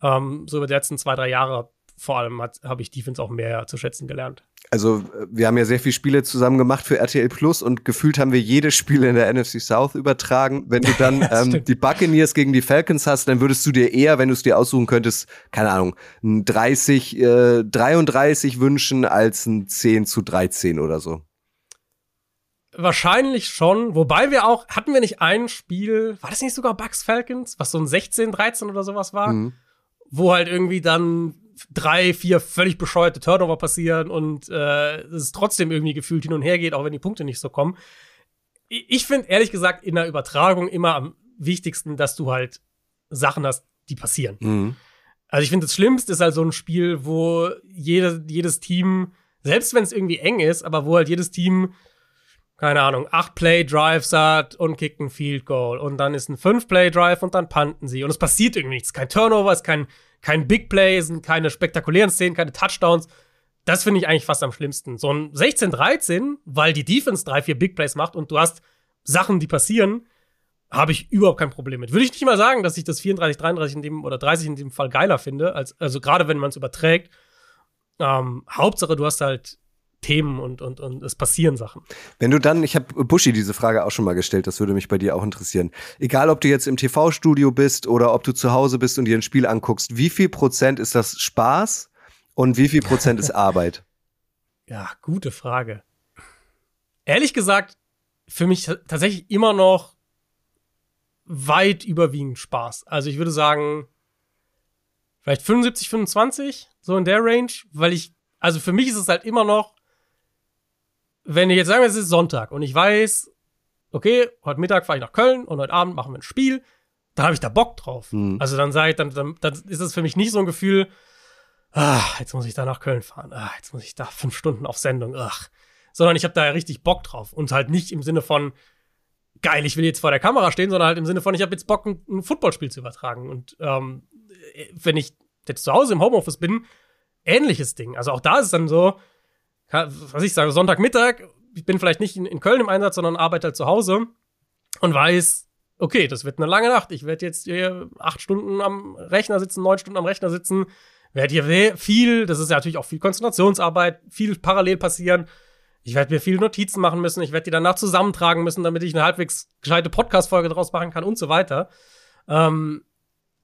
ähm, so über die letzten zwei, drei Jahre vor allem, habe ich Defense auch mehr zu schätzen gelernt. Also, wir haben ja sehr viele Spiele zusammen gemacht für RTL Plus und gefühlt haben wir jedes Spiel in der NFC South übertragen. Wenn du dann ähm, die Buccaneers gegen die Falcons hast, dann würdest du dir eher, wenn du es dir aussuchen könntest, keine Ahnung, ein 30, äh, 33 wünschen als ein 10 zu 13 oder so. Wahrscheinlich schon, wobei wir auch, hatten wir nicht ein Spiel, war das nicht sogar Bucks Falcons, was so ein 16, 13 oder sowas war, mhm. wo halt irgendwie dann drei, vier völlig bescheuerte Turnover passieren und äh, es trotzdem irgendwie gefühlt hin und her geht, auch wenn die Punkte nicht so kommen. Ich finde ehrlich gesagt in der Übertragung immer am wichtigsten, dass du halt Sachen hast, die passieren. Mhm. Also ich finde, das Schlimmste ist halt so ein Spiel, wo jede, jedes Team, selbst wenn es irgendwie eng ist, aber wo halt jedes Team, keine Ahnung, acht Play-Drives hat und kickt ein Field Goal und dann ist ein fünf Play-Drive und dann panten sie und es passiert irgendwie nichts. Kein Turnover, es ist kein, kein Big Play, es sind keine spektakulären Szenen, keine Touchdowns. Das finde ich eigentlich fast am schlimmsten. So ein 16-13, weil die Defense drei, vier Big Plays macht und du hast Sachen, die passieren, habe ich überhaupt kein Problem mit. Würde ich nicht mal sagen, dass ich das 34, 33 in dem oder 30 in dem Fall geiler finde, als, also gerade wenn man es überträgt. Ähm, Hauptsache, du hast halt Themen und, und, und es passieren Sachen. Wenn du dann, ich habe Buschi diese Frage auch schon mal gestellt, das würde mich bei dir auch interessieren. Egal, ob du jetzt im TV-Studio bist oder ob du zu Hause bist und dir ein Spiel anguckst, wie viel Prozent ist das Spaß und wie viel Prozent ist Arbeit? Ja, gute Frage. Ehrlich gesagt, für mich tatsächlich immer noch weit überwiegend Spaß. Also ich würde sagen, vielleicht 75, 25, so in der Range, weil ich, also für mich ist es halt immer noch, wenn ich jetzt sagen, es ist Sonntag und ich weiß, okay, heute Mittag fahre ich nach Köln und heute Abend machen wir ein Spiel, dann habe ich da Bock drauf. Mhm. Also dann sei, dann, dann, dann ist es für mich nicht so ein Gefühl, ah, jetzt muss ich da nach Köln fahren, ah, jetzt muss ich da fünf Stunden auf Sendung, ach. Sondern ich habe da ja richtig Bock drauf und halt nicht im Sinne von, geil, ich will jetzt vor der Kamera stehen, sondern halt im Sinne von, ich habe jetzt Bock, ein, ein Footballspiel zu übertragen. Und ähm, wenn ich jetzt zu Hause im Homeoffice bin, ähnliches Ding. Also auch da ist es dann so, was ich sage, Sonntagmittag, ich bin vielleicht nicht in, in Köln im Einsatz, sondern arbeite halt zu Hause und weiß, okay, das wird eine lange Nacht. Ich werde jetzt hier acht Stunden am Rechner sitzen, neun Stunden am Rechner sitzen, werde hier viel, das ist ja natürlich auch viel Konzentrationsarbeit, viel parallel passieren. Ich werde mir viele Notizen machen müssen, ich werde die danach zusammentragen müssen, damit ich eine halbwegs gescheite Podcast-Folge draus machen kann und so weiter. Ähm,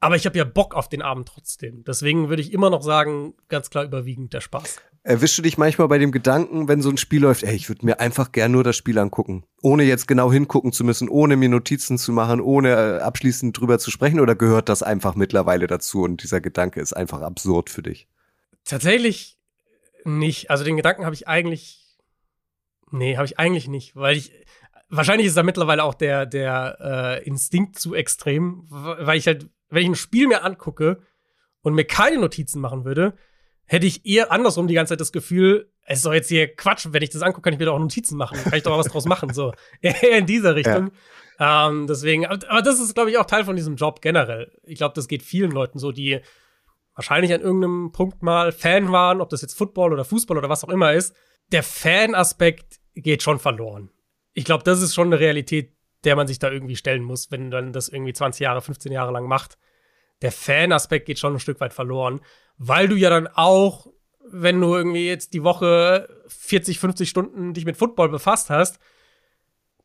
aber ich habe ja Bock auf den Abend trotzdem. Deswegen würde ich immer noch sagen, ganz klar überwiegend der Spaß. Erwischst du dich manchmal bei dem Gedanken, wenn so ein Spiel läuft, ey, ich würde mir einfach gern nur das Spiel angucken, ohne jetzt genau hingucken zu müssen, ohne mir Notizen zu machen, ohne äh, abschließend drüber zu sprechen, oder gehört das einfach mittlerweile dazu und dieser Gedanke ist einfach absurd für dich? Tatsächlich nicht. Also den Gedanken habe ich eigentlich Nee, habe ich eigentlich nicht, weil ich wahrscheinlich ist da mittlerweile auch der der äh, Instinkt zu extrem, weil ich halt, wenn ich ein Spiel mir angucke und mir keine Notizen machen würde, hätte ich eher andersrum die ganze Zeit das Gefühl, es ist doch jetzt hier Quatsch, wenn ich das angucke, kann ich mir doch auch Notizen machen, kann ich doch was draus machen, so eher in dieser Richtung. Ja. Ähm, deswegen, aber das ist, glaube ich, auch Teil von diesem Job generell. Ich glaube, das geht vielen Leuten so, die wahrscheinlich an irgendeinem Punkt mal Fan waren, ob das jetzt Football oder Fußball oder was auch immer ist. Der Fan-Aspekt geht schon verloren. Ich glaube, das ist schon eine Realität, der man sich da irgendwie stellen muss, wenn man das irgendwie 20 Jahre, 15 Jahre lang macht. Der Fan-Aspekt geht schon ein Stück weit verloren, weil du ja dann auch, wenn du irgendwie jetzt die Woche 40, 50 Stunden dich mit Football befasst hast,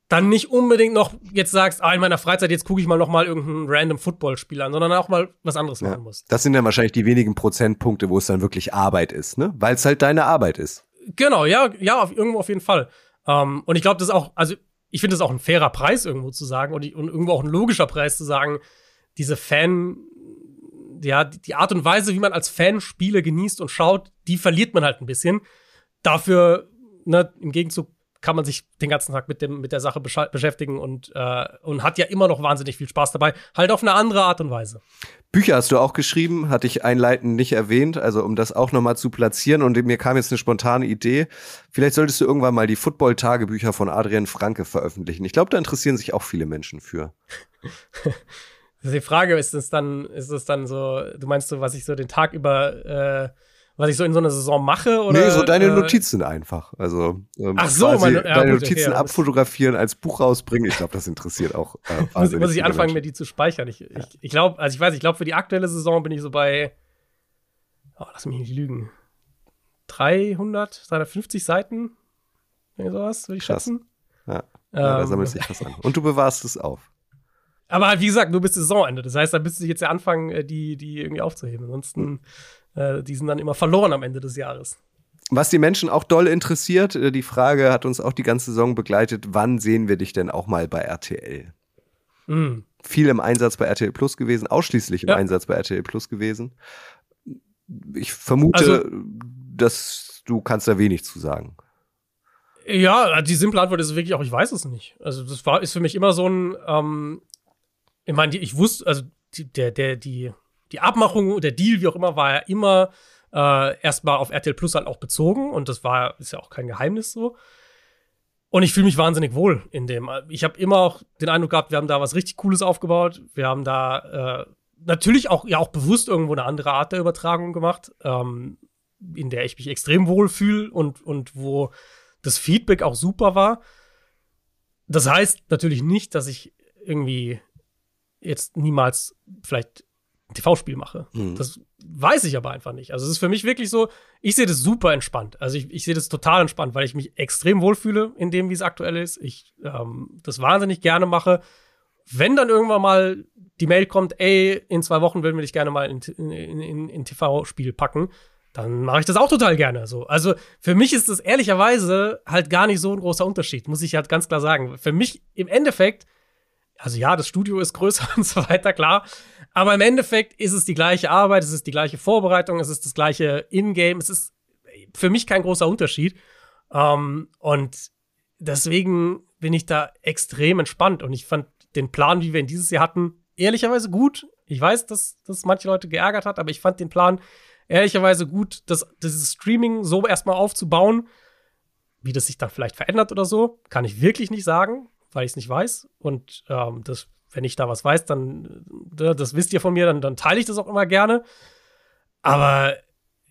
dann nicht unbedingt noch jetzt sagst, ah, in meiner Freizeit jetzt gucke ich mal noch mal irgendeinen random Footballspiel an, sondern auch mal was anderes ja, machen musst. Das sind dann wahrscheinlich die wenigen Prozentpunkte, wo es dann wirklich Arbeit ist, ne? Weil es halt deine Arbeit ist. Genau, ja, ja, auf, irgendwo auf jeden Fall. Ähm, und ich glaube, das ist auch, also ich finde es auch ein fairer Preis irgendwo zu sagen und, und, irgendwo auch ein logischer Preis zu sagen, diese Fan, ja, die Art und Weise, wie man als Fan Spiele genießt und schaut, die verliert man halt ein bisschen. Dafür, ne, im Gegenzug kann man sich den ganzen Tag mit, dem, mit der Sache beschäftigen und, äh, und hat ja immer noch wahnsinnig viel Spaß dabei, halt auf eine andere Art und Weise. Bücher hast du auch geschrieben, hatte ich einleitend nicht erwähnt, also um das auch nochmal zu platzieren und mir kam jetzt eine spontane Idee. Vielleicht solltest du irgendwann mal die Football-Tagebücher von Adrian Franke veröffentlichen. Ich glaube, da interessieren sich auch viele Menschen für. die Frage ist es dann, ist es dann so, du meinst so, was ich so den Tag über äh, was ich so in so einer Saison mache? Oder, nee, so deine äh, Notizen einfach. Also ähm, Ach so, meine, ja, deine gut, Notizen okay, abfotografieren, als Buch rausbringen. Ich glaube, das interessiert auch. Äh, muss, muss ich anfangen, mir die zu speichern. Ich, ja. ich, ich glaube, also ich weiß, ich glaube, für die aktuelle Saison bin ich so bei, oh, lass mich nicht lügen, 300, 350 Seiten, sowas, würde ich Krass. schätzen. Ja, ja ähm, da sammelt sich was an. Und du bewahrst es auf. Aber wie gesagt, nur bis Saisonende. Das heißt, da müsstest du jetzt ja anfangen, äh, die, die irgendwie aufzuheben. Ansonsten äh, die sind dann immer verloren am Ende des Jahres. Was die Menschen auch doll interessiert, äh, die Frage hat uns auch die ganze Saison begleitet, wann sehen wir dich denn auch mal bei RTL? Mm. Viel im Einsatz bei RTL Plus gewesen, ausschließlich im ja. Einsatz bei RTL Plus gewesen. Ich vermute, also, dass du kannst da wenig zu sagen. Ja, die simple Antwort ist wirklich auch, ich weiß es nicht. Also das war, ist für mich immer so ein, ähm, ich meine, ich wusste, also die, der, der, die die Abmachung, der Deal, wie auch immer, war ja immer äh, erstmal auf RTL Plus halt auch bezogen und das war, ist ja auch kein Geheimnis so. Und ich fühle mich wahnsinnig wohl in dem. Ich habe immer auch den Eindruck gehabt, wir haben da was richtig Cooles aufgebaut. Wir haben da äh, natürlich auch ja auch bewusst irgendwo eine andere Art der Übertragung gemacht, ähm, in der ich mich extrem wohl fühle und und wo das Feedback auch super war. Das heißt natürlich nicht, dass ich irgendwie jetzt niemals vielleicht TV-Spiel mache. Mhm. Das weiß ich aber einfach nicht. Also es ist für mich wirklich so, ich sehe das super entspannt. Also ich, ich sehe das total entspannt, weil ich mich extrem wohlfühle in dem, wie es aktuell ist. Ich ähm, das wahnsinnig gerne mache. Wenn dann irgendwann mal die Mail kommt, ey, in zwei Wochen würden wir dich gerne mal in, in, in, in TV-Spiel packen, dann mache ich das auch total gerne. So. Also für mich ist das ehrlicherweise halt gar nicht so ein großer Unterschied, muss ich halt ganz klar sagen. Für mich im Endeffekt also ja, das Studio ist größer und so weiter, klar. Aber im Endeffekt ist es die gleiche Arbeit, es ist die gleiche Vorbereitung, es ist das gleiche Ingame, es ist für mich kein großer Unterschied. Ähm, und deswegen bin ich da extrem entspannt und ich fand den Plan, wie wir ihn dieses Jahr hatten, ehrlicherweise gut. Ich weiß, dass das manche Leute geärgert hat, aber ich fand den Plan ehrlicherweise gut, das, dieses Streaming so erstmal aufzubauen. Wie das sich dann vielleicht verändert oder so, kann ich wirklich nicht sagen weil ich es nicht weiß. Und ähm, das, wenn ich da was weiß, dann, äh, das wisst ihr von mir, dann, dann teile ich das auch immer gerne. Aber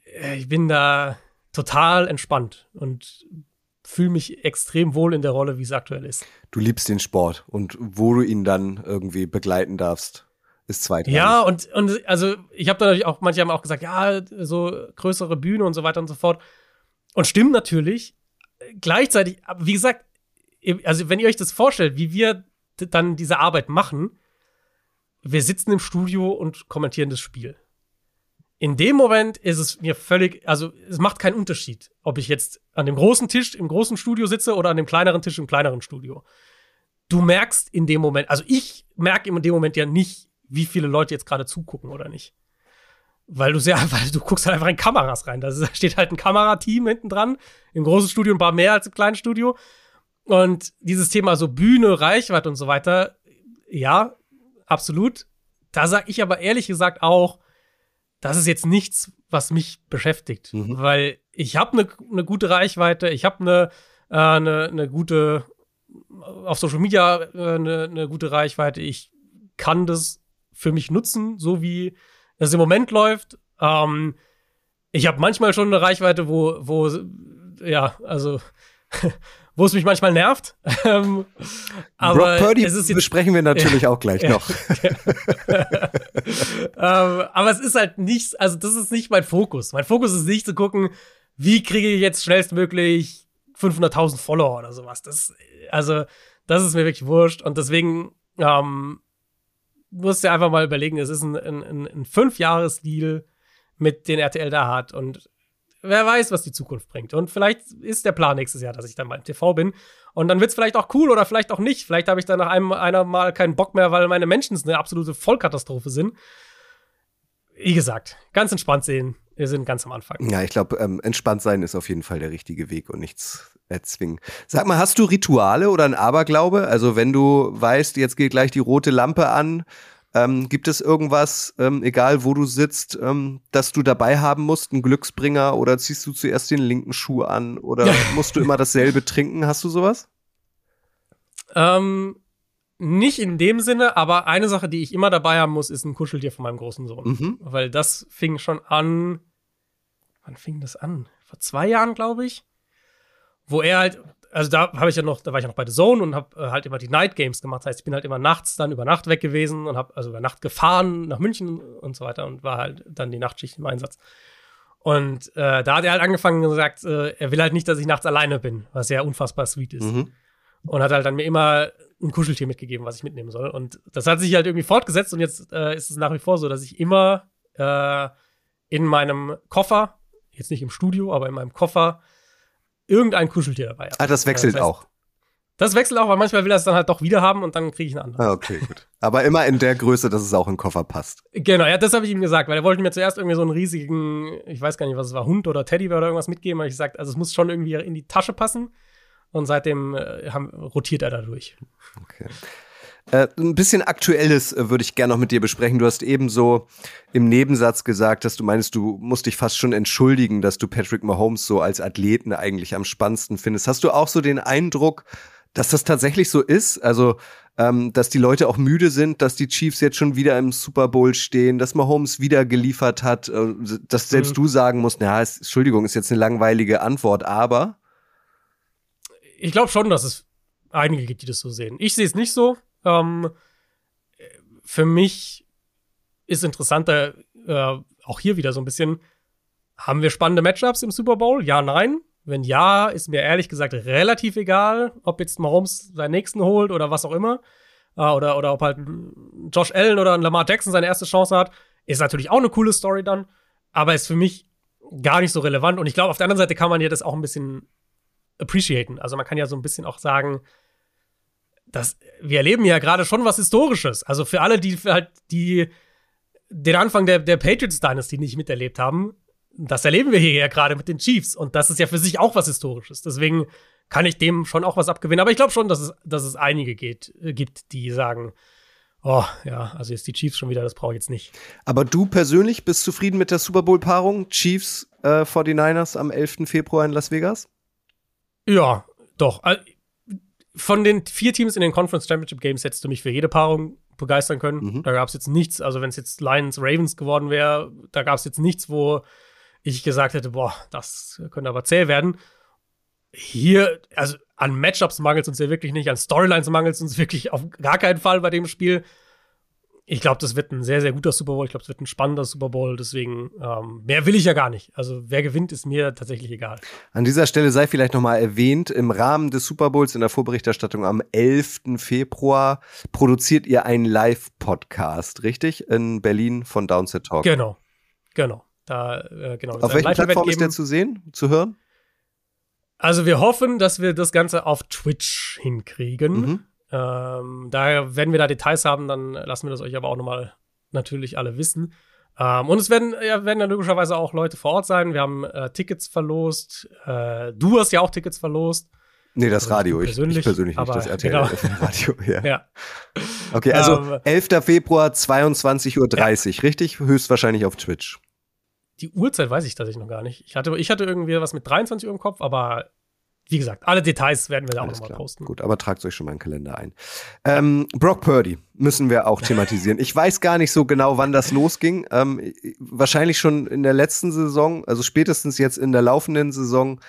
äh, ich bin da total entspannt und fühle mich extrem wohl in der Rolle, wie es aktuell ist. Du liebst den Sport und wo du ihn dann irgendwie begleiten darfst, ist zweitrangig. Ja, und, und also ich habe da natürlich auch, manche haben auch gesagt, ja, so größere Bühne und so weiter und so fort. Und stimmt natürlich. Gleichzeitig, aber wie gesagt, also wenn ihr euch das vorstellt, wie wir dann diese Arbeit machen, wir sitzen im Studio und kommentieren das Spiel. In dem Moment ist es mir völlig, also es macht keinen Unterschied, ob ich jetzt an dem großen Tisch im großen Studio sitze oder an dem kleineren Tisch im kleineren Studio. Du merkst in dem Moment, also ich merke in dem Moment ja nicht, wie viele Leute jetzt gerade zugucken oder nicht. Weil du sehr, weil du guckst halt einfach in Kameras rein. Da steht halt ein Kamerateam hinten dran. Im großen Studio ein paar mehr als im kleinen Studio. Und dieses Thema so Bühne, Reichweite und so weiter, ja, absolut. Da sag ich aber ehrlich gesagt auch, das ist jetzt nichts, was mich beschäftigt, mhm. weil ich habe eine ne gute Reichweite, ich habe eine äh, ne, ne gute auf Social Media eine äh, ne gute Reichweite, ich kann das für mich nutzen, so wie es im Moment läuft. Ähm, ich habe manchmal schon eine Reichweite, wo, wo, ja, also wo es mich manchmal nervt. Ähm, aber Brock Purdy es ist jetzt, besprechen wir natürlich ja, auch gleich ja, noch. ähm, aber es ist halt nicht, also das ist nicht mein Fokus. Mein Fokus ist nicht zu gucken, wie kriege ich jetzt schnellstmöglich 500.000 Follower oder sowas. Das, also, das ist mir wirklich wurscht. Und deswegen ähm, musst du einfach mal überlegen, es ist ein, ein, ein, ein Fünf-Jahres-Deal mit den RTL da hat. Und wer weiß, was die Zukunft bringt. Und vielleicht ist der Plan nächstes Jahr, dass ich dann mal im TV bin. Und dann wird es vielleicht auch cool oder vielleicht auch nicht. Vielleicht habe ich dann nach einem einer Mal keinen Bock mehr, weil meine Menschen eine absolute Vollkatastrophe sind. Wie gesagt, ganz entspannt sehen. Wir sind ganz am Anfang. Ja, ich glaube, ähm, entspannt sein ist auf jeden Fall der richtige Weg und nichts erzwingen. Sag mal, hast du Rituale oder ein Aberglaube? Also wenn du weißt, jetzt geht gleich die rote Lampe an ähm, gibt es irgendwas, ähm, egal wo du sitzt, ähm, das du dabei haben musst, ein Glücksbringer oder ziehst du zuerst den linken Schuh an oder musst du immer dasselbe trinken? Hast du sowas? Ähm, nicht in dem Sinne, aber eine Sache, die ich immer dabei haben muss, ist ein Kuscheltier von meinem großen Sohn. Mhm. Weil das fing schon an. Wann fing das an? Vor zwei Jahren, glaube ich. Wo er halt, also da habe ich ja noch, da war ich ja noch bei The Zone und habe äh, halt immer die Night Games gemacht. Das heißt, ich bin halt immer nachts dann über Nacht weg gewesen und habe also über Nacht gefahren nach München und so weiter und war halt dann die Nachtschicht im Einsatz. Und äh, da hat er halt angefangen und gesagt, äh, er will halt nicht, dass ich nachts alleine bin, was ja unfassbar sweet ist. Mhm. Und hat halt dann mir immer ein Kuscheltier mitgegeben, was ich mitnehmen soll. Und das hat sich halt irgendwie fortgesetzt und jetzt äh, ist es nach wie vor so, dass ich immer äh, in meinem Koffer, jetzt nicht im Studio, aber in meinem Koffer irgendein Kuscheltier dabei habe. Ah, das wechselt das heißt, auch. Das wechselt auch, weil manchmal will er es dann halt doch wieder haben und dann kriege ich ein anderes. Ah, okay, gut. Aber immer in der Größe, dass es auch in den Koffer passt. Genau, ja, das habe ich ihm gesagt, weil er wollte mir zuerst irgendwie so einen riesigen, ich weiß gar nicht, was es war, Hund oder Teddybär oder irgendwas mitgeben. Aber ich gesagt, also es muss schon irgendwie in die Tasche passen. Und seitdem äh, haben, rotiert er dadurch. Okay. Äh, ein bisschen Aktuelles äh, würde ich gerne noch mit dir besprechen. Du hast eben so im Nebensatz gesagt, dass du meinst, du musst dich fast schon entschuldigen, dass du Patrick Mahomes so als Athleten eigentlich am spannendsten findest. Hast du auch so den Eindruck, dass das tatsächlich so ist? Also, ähm, dass die Leute auch müde sind, dass die Chiefs jetzt schon wieder im Super Bowl stehen, dass Mahomes wieder geliefert hat, äh, dass selbst mhm. du sagen musst, na, ist, Entschuldigung, ist jetzt eine langweilige Antwort, aber ich glaube schon, dass es einige gibt, die das so sehen. Ich sehe es nicht so. Ähm, für mich ist interessanter, äh, auch hier wieder so ein bisschen, haben wir spannende Matchups im Super Bowl? Ja, nein. Wenn ja, ist mir ehrlich gesagt relativ egal, ob jetzt Mahomes seinen nächsten holt oder was auch immer. Äh, oder, oder ob halt Josh Allen oder Lamar Jackson seine erste Chance hat. Ist natürlich auch eine coole Story dann. Aber ist für mich gar nicht so relevant. Und ich glaube, auf der anderen Seite kann man ja das auch ein bisschen appreciaten. Also man kann ja so ein bisschen auch sagen, dass wir erleben ja gerade schon was Historisches. Also für alle, die halt die den Anfang der, der Patriots Dynasty nicht miterlebt haben, das erleben wir hier ja gerade mit den Chiefs. Und das ist ja für sich auch was Historisches. Deswegen kann ich dem schon auch was abgewinnen. Aber ich glaube schon, dass es, dass es einige geht, äh, gibt, die sagen, oh, ja, also jetzt die Chiefs schon wieder, das brauche ich jetzt nicht. Aber du persönlich bist zufrieden mit der Super Bowl-Paarung Chiefs äh, 49ers am 11. Februar in Las Vegas? Ja, doch. Von den vier Teams in den Conference Championship Games hättest du mich für jede Paarung begeistern können. Mhm. Da gab es jetzt nichts, also wenn es jetzt Lions Ravens geworden wäre, da gab es jetzt nichts, wo ich gesagt hätte, boah, das könnte aber zäh werden. Hier, also an Matchups mangelt es uns ja wirklich nicht, an Storylines mangelt es uns wirklich auf gar keinen Fall bei dem Spiel. Ich glaube, das wird ein sehr, sehr guter Super Bowl. Ich glaube, es wird ein spannender Super Bowl. Deswegen, ähm, mehr will ich ja gar nicht. Also, wer gewinnt, ist mir tatsächlich egal. An dieser Stelle sei vielleicht nochmal erwähnt, im Rahmen des Super Bowls in der Vorberichterstattung am 11. Februar produziert ihr einen Live-Podcast, richtig? In Berlin von Downset Talk. Genau. Genau. Da, äh, genau. Auf welcher Plattform ist der zu sehen, zu hören? Also wir hoffen, dass wir das Ganze auf Twitch hinkriegen. Mhm. Ähm, daher, wenn wir da Details haben, dann lassen wir das euch aber auch nochmal natürlich alle wissen. Ähm, und es werden, ja, werden dann logischerweise auch Leute vor Ort sein. Wir haben äh, Tickets verlost. Äh, du hast ja auch Tickets verlost. Nee, das also Radio. Ich persönlich, ich persönlich nicht, das RTL genau. Radio. Ja. ja. Okay, also ähm, 11. Februar, 22.30 Uhr, ja. richtig? Höchstwahrscheinlich auf Twitch. Die Uhrzeit weiß ich tatsächlich noch gar nicht. Ich hatte, ich hatte irgendwie was mit 23 Uhr im Kopf, aber wie gesagt, alle Details werden wir da Alles auch nochmal posten. Gut, aber tragt euch schon mal einen Kalender ein. Ähm, Brock Purdy müssen wir auch thematisieren. Ich weiß gar nicht so genau, wann das losging. Ähm, wahrscheinlich schon in der letzten Saison, also spätestens jetzt in der laufenden Saison.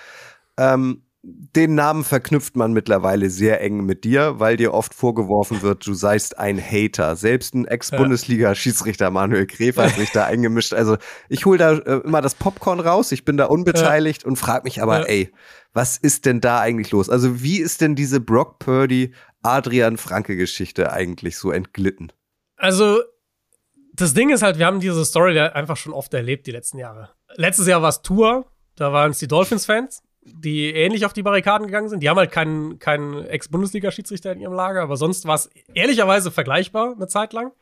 Ähm, den Namen verknüpft man mittlerweile sehr eng mit dir, weil dir oft vorgeworfen wird, du seist ein Hater. Selbst ein Ex-Bundesliga-Schiedsrichter Manuel Gräfer hat sich da eingemischt. Also ich hole da äh, immer das Popcorn raus, ich bin da unbeteiligt ja. und frage mich aber, ja. ey, was ist denn da eigentlich los? Also wie ist denn diese Brock Purdy Adrian Franke Geschichte eigentlich so entglitten? Also das Ding ist halt, wir haben diese Story einfach schon oft erlebt die letzten Jahre. Letztes Jahr war es Tour, da waren es die Dolphins-Fans die ähnlich auf die Barrikaden gegangen sind. Die haben halt keinen, keinen Ex-Bundesliga-Schiedsrichter in ihrem Lager, aber sonst war es ehrlicherweise vergleichbar eine Zeit lang.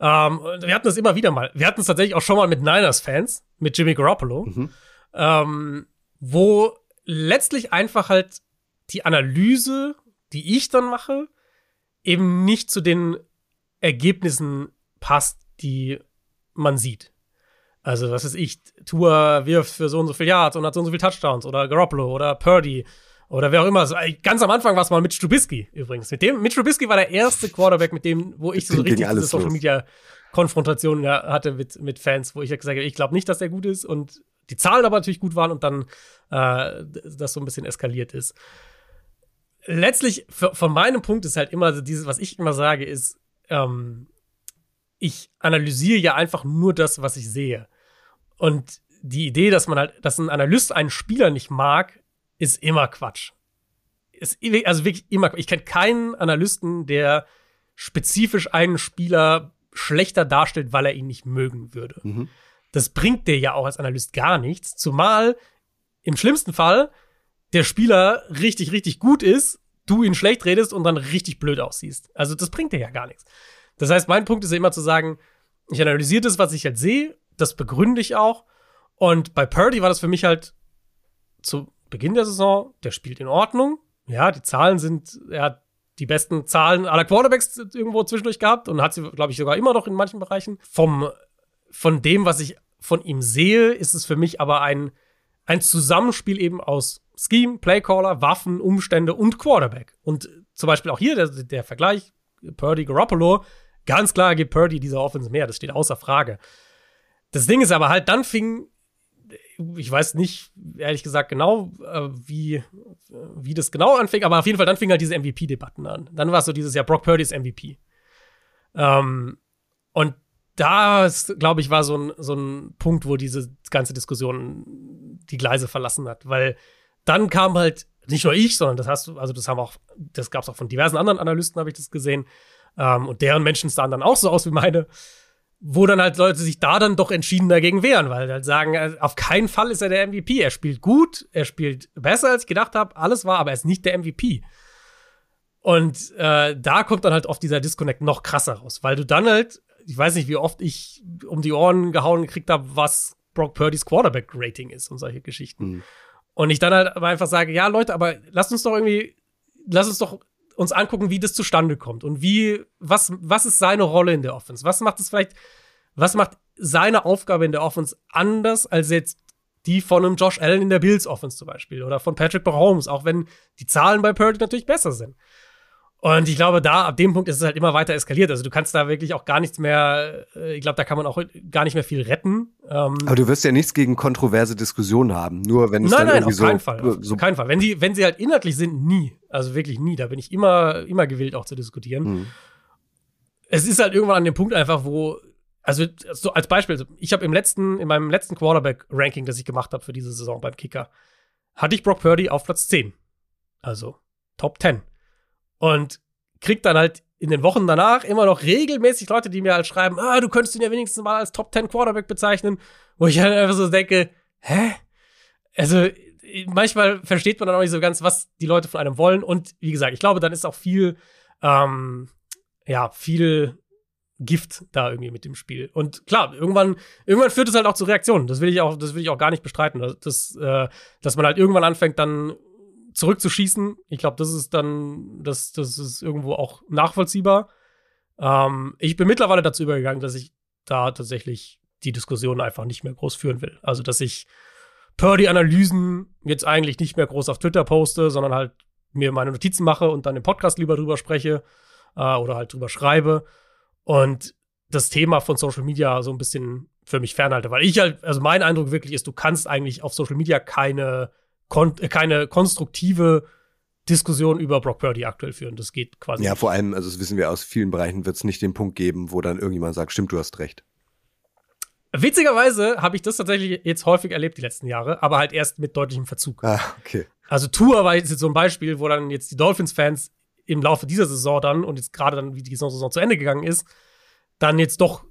Ähm, wir hatten das immer wieder mal. Wir hatten es tatsächlich auch schon mal mit Niners-Fans, mit Jimmy Garoppolo, mhm. ähm, wo letztlich einfach halt die Analyse, die ich dann mache, eben nicht zu den Ergebnissen passt, die man sieht. Also, was ist ich, Tour wirft für so und so viel Yards und hat so und so viel Touchdowns oder Garoppolo oder Purdy oder wer auch immer. Ganz am Anfang war es mal mit Strubisky übrigens. Mit dem, mit Strubisky war der erste Quarterback, mit dem, wo ich so richtig diese Social Media Konfrontation hatte mit, mit Fans, wo ich gesagt habe, ich glaube nicht, dass der gut ist und die Zahlen aber natürlich gut waren und dann äh, das so ein bisschen eskaliert ist. Letztlich, von meinem Punkt ist halt immer dieses, was ich immer sage, ist, ähm, ich analysiere ja einfach nur das, was ich sehe. Und die Idee, dass man halt, dass ein Analyst einen Spieler nicht mag, ist immer Quatsch. Ist, also wirklich immer. Ich kenne keinen Analysten, der spezifisch einen Spieler schlechter darstellt, weil er ihn nicht mögen würde. Mhm. Das bringt dir ja auch als Analyst gar nichts. Zumal im schlimmsten Fall der Spieler richtig, richtig gut ist, du ihn schlecht redest und dann richtig blöd aussiehst. Also das bringt dir ja gar nichts. Das heißt, mein Punkt ist ja immer zu sagen, ich analysiere das, was ich halt sehe das begründe ich auch. Und bei Purdy war das für mich halt zu Beginn der Saison, der spielt in Ordnung. Ja, die Zahlen sind, er hat die besten Zahlen aller Quarterbacks irgendwo zwischendurch gehabt und hat sie, glaube ich, sogar immer noch in manchen Bereichen. Vom, von dem, was ich von ihm sehe, ist es für mich aber ein, ein Zusammenspiel eben aus Scheme, Playcaller, Waffen, Umstände und Quarterback. Und zum Beispiel auch hier der, der Vergleich, Purdy, Garoppolo, ganz klar gibt Purdy dieser Offense mehr, das steht außer Frage. Das Ding ist aber halt, dann fing ich weiß nicht, ehrlich gesagt, genau, äh, wie, wie das genau anfing, aber auf jeden Fall, dann fing halt diese MVP-Debatten an. Dann war es so dieses Jahr Brock Purdy's MVP. Ähm, und das, glaube ich, war so ein, so ein Punkt, wo diese ganze Diskussion die Gleise verlassen hat, weil dann kam halt nicht nur ich, sondern das hast du, also das haben auch, das gab es auch von diversen anderen Analysten, habe ich das gesehen, ähm, und deren Menschen sahen dann auch so aus wie meine wo dann halt Leute sich da dann doch entschieden dagegen wehren, weil halt sagen, äh, auf keinen Fall ist er der MVP. Er spielt gut, er spielt besser, als ich gedacht habe, alles war, aber er ist nicht der MVP. Und äh, da kommt dann halt oft dieser Disconnect noch krasser raus, weil du dann halt, ich weiß nicht, wie oft ich um die Ohren gehauen gekriegt habe, was Brock Purdy's Quarterback-Rating ist und solche Geschichten. Mhm. Und ich dann halt aber einfach sage, ja, Leute, aber lasst uns doch irgendwie, lasst uns doch uns angucken, wie das zustande kommt und wie, was, was ist seine Rolle in der Offense? Was macht es vielleicht, was macht seine Aufgabe in der Offense anders als jetzt die von einem Josh Allen in der Bills Offense zum Beispiel oder von Patrick Mahomes, auch wenn die Zahlen bei Purdy natürlich besser sind. Und ich glaube, da, ab dem Punkt ist es halt immer weiter eskaliert. Also du kannst da wirklich auch gar nichts mehr, äh, ich glaube, da kann man auch gar nicht mehr viel retten. Ähm Aber du wirst ja nichts gegen kontroverse Diskussionen haben, nur wenn es nein, dann nein, irgendwie auf keinen Fall, auf, so keinen Fall. Wenn sie, wenn sie halt inhaltlich sind, nie. Also wirklich nie. Da bin ich immer, immer gewillt auch zu diskutieren. Hm. Es ist halt irgendwann an dem Punkt einfach, wo, also so als Beispiel, ich habe im letzten, in meinem letzten Quarterback-Ranking, das ich gemacht habe für diese Saison beim Kicker, hatte ich Brock Purdy auf Platz 10. Also Top 10. Und kriegt dann halt in den Wochen danach immer noch regelmäßig Leute, die mir halt schreiben, ah, du könntest ihn ja wenigstens mal als Top 10 Quarterback bezeichnen, wo ich halt einfach so denke, hä? Also, manchmal versteht man dann auch nicht so ganz, was die Leute von einem wollen. Und wie gesagt, ich glaube, dann ist auch viel, ähm, ja, viel Gift da irgendwie mit dem Spiel. Und klar, irgendwann, irgendwann führt es halt auch zu Reaktionen. Das will ich auch, das will ich auch gar nicht bestreiten. Das, äh, dass man halt irgendwann anfängt, dann zurückzuschießen. Ich glaube, das ist dann, das, das ist irgendwo auch nachvollziehbar. Ähm, ich bin mittlerweile dazu übergegangen, dass ich da tatsächlich die Diskussion einfach nicht mehr groß führen will. Also, dass ich Purdy-Analysen jetzt eigentlich nicht mehr groß auf Twitter poste, sondern halt mir meine Notizen mache und dann im Podcast lieber drüber spreche äh, oder halt drüber schreibe und das Thema von Social Media so ein bisschen für mich fernhalte, weil ich halt, also mein Eindruck wirklich ist, du kannst eigentlich auf Social Media keine kon keine konstruktive Diskussion über Brock Purdy aktuell führen. Das geht quasi. Ja, vor allem, also das wissen wir aus vielen Bereichen, wird es nicht den Punkt geben, wo dann irgendjemand sagt, stimmt, du hast recht. Witzigerweise habe ich das tatsächlich jetzt häufig erlebt die letzten Jahre, aber halt erst mit deutlichem Verzug. Ah, okay. Also Tour war jetzt so ein Beispiel, wo dann jetzt die Dolphins-Fans im Laufe dieser Saison dann und jetzt gerade dann, wie die Saison zu Ende gegangen ist, dann jetzt doch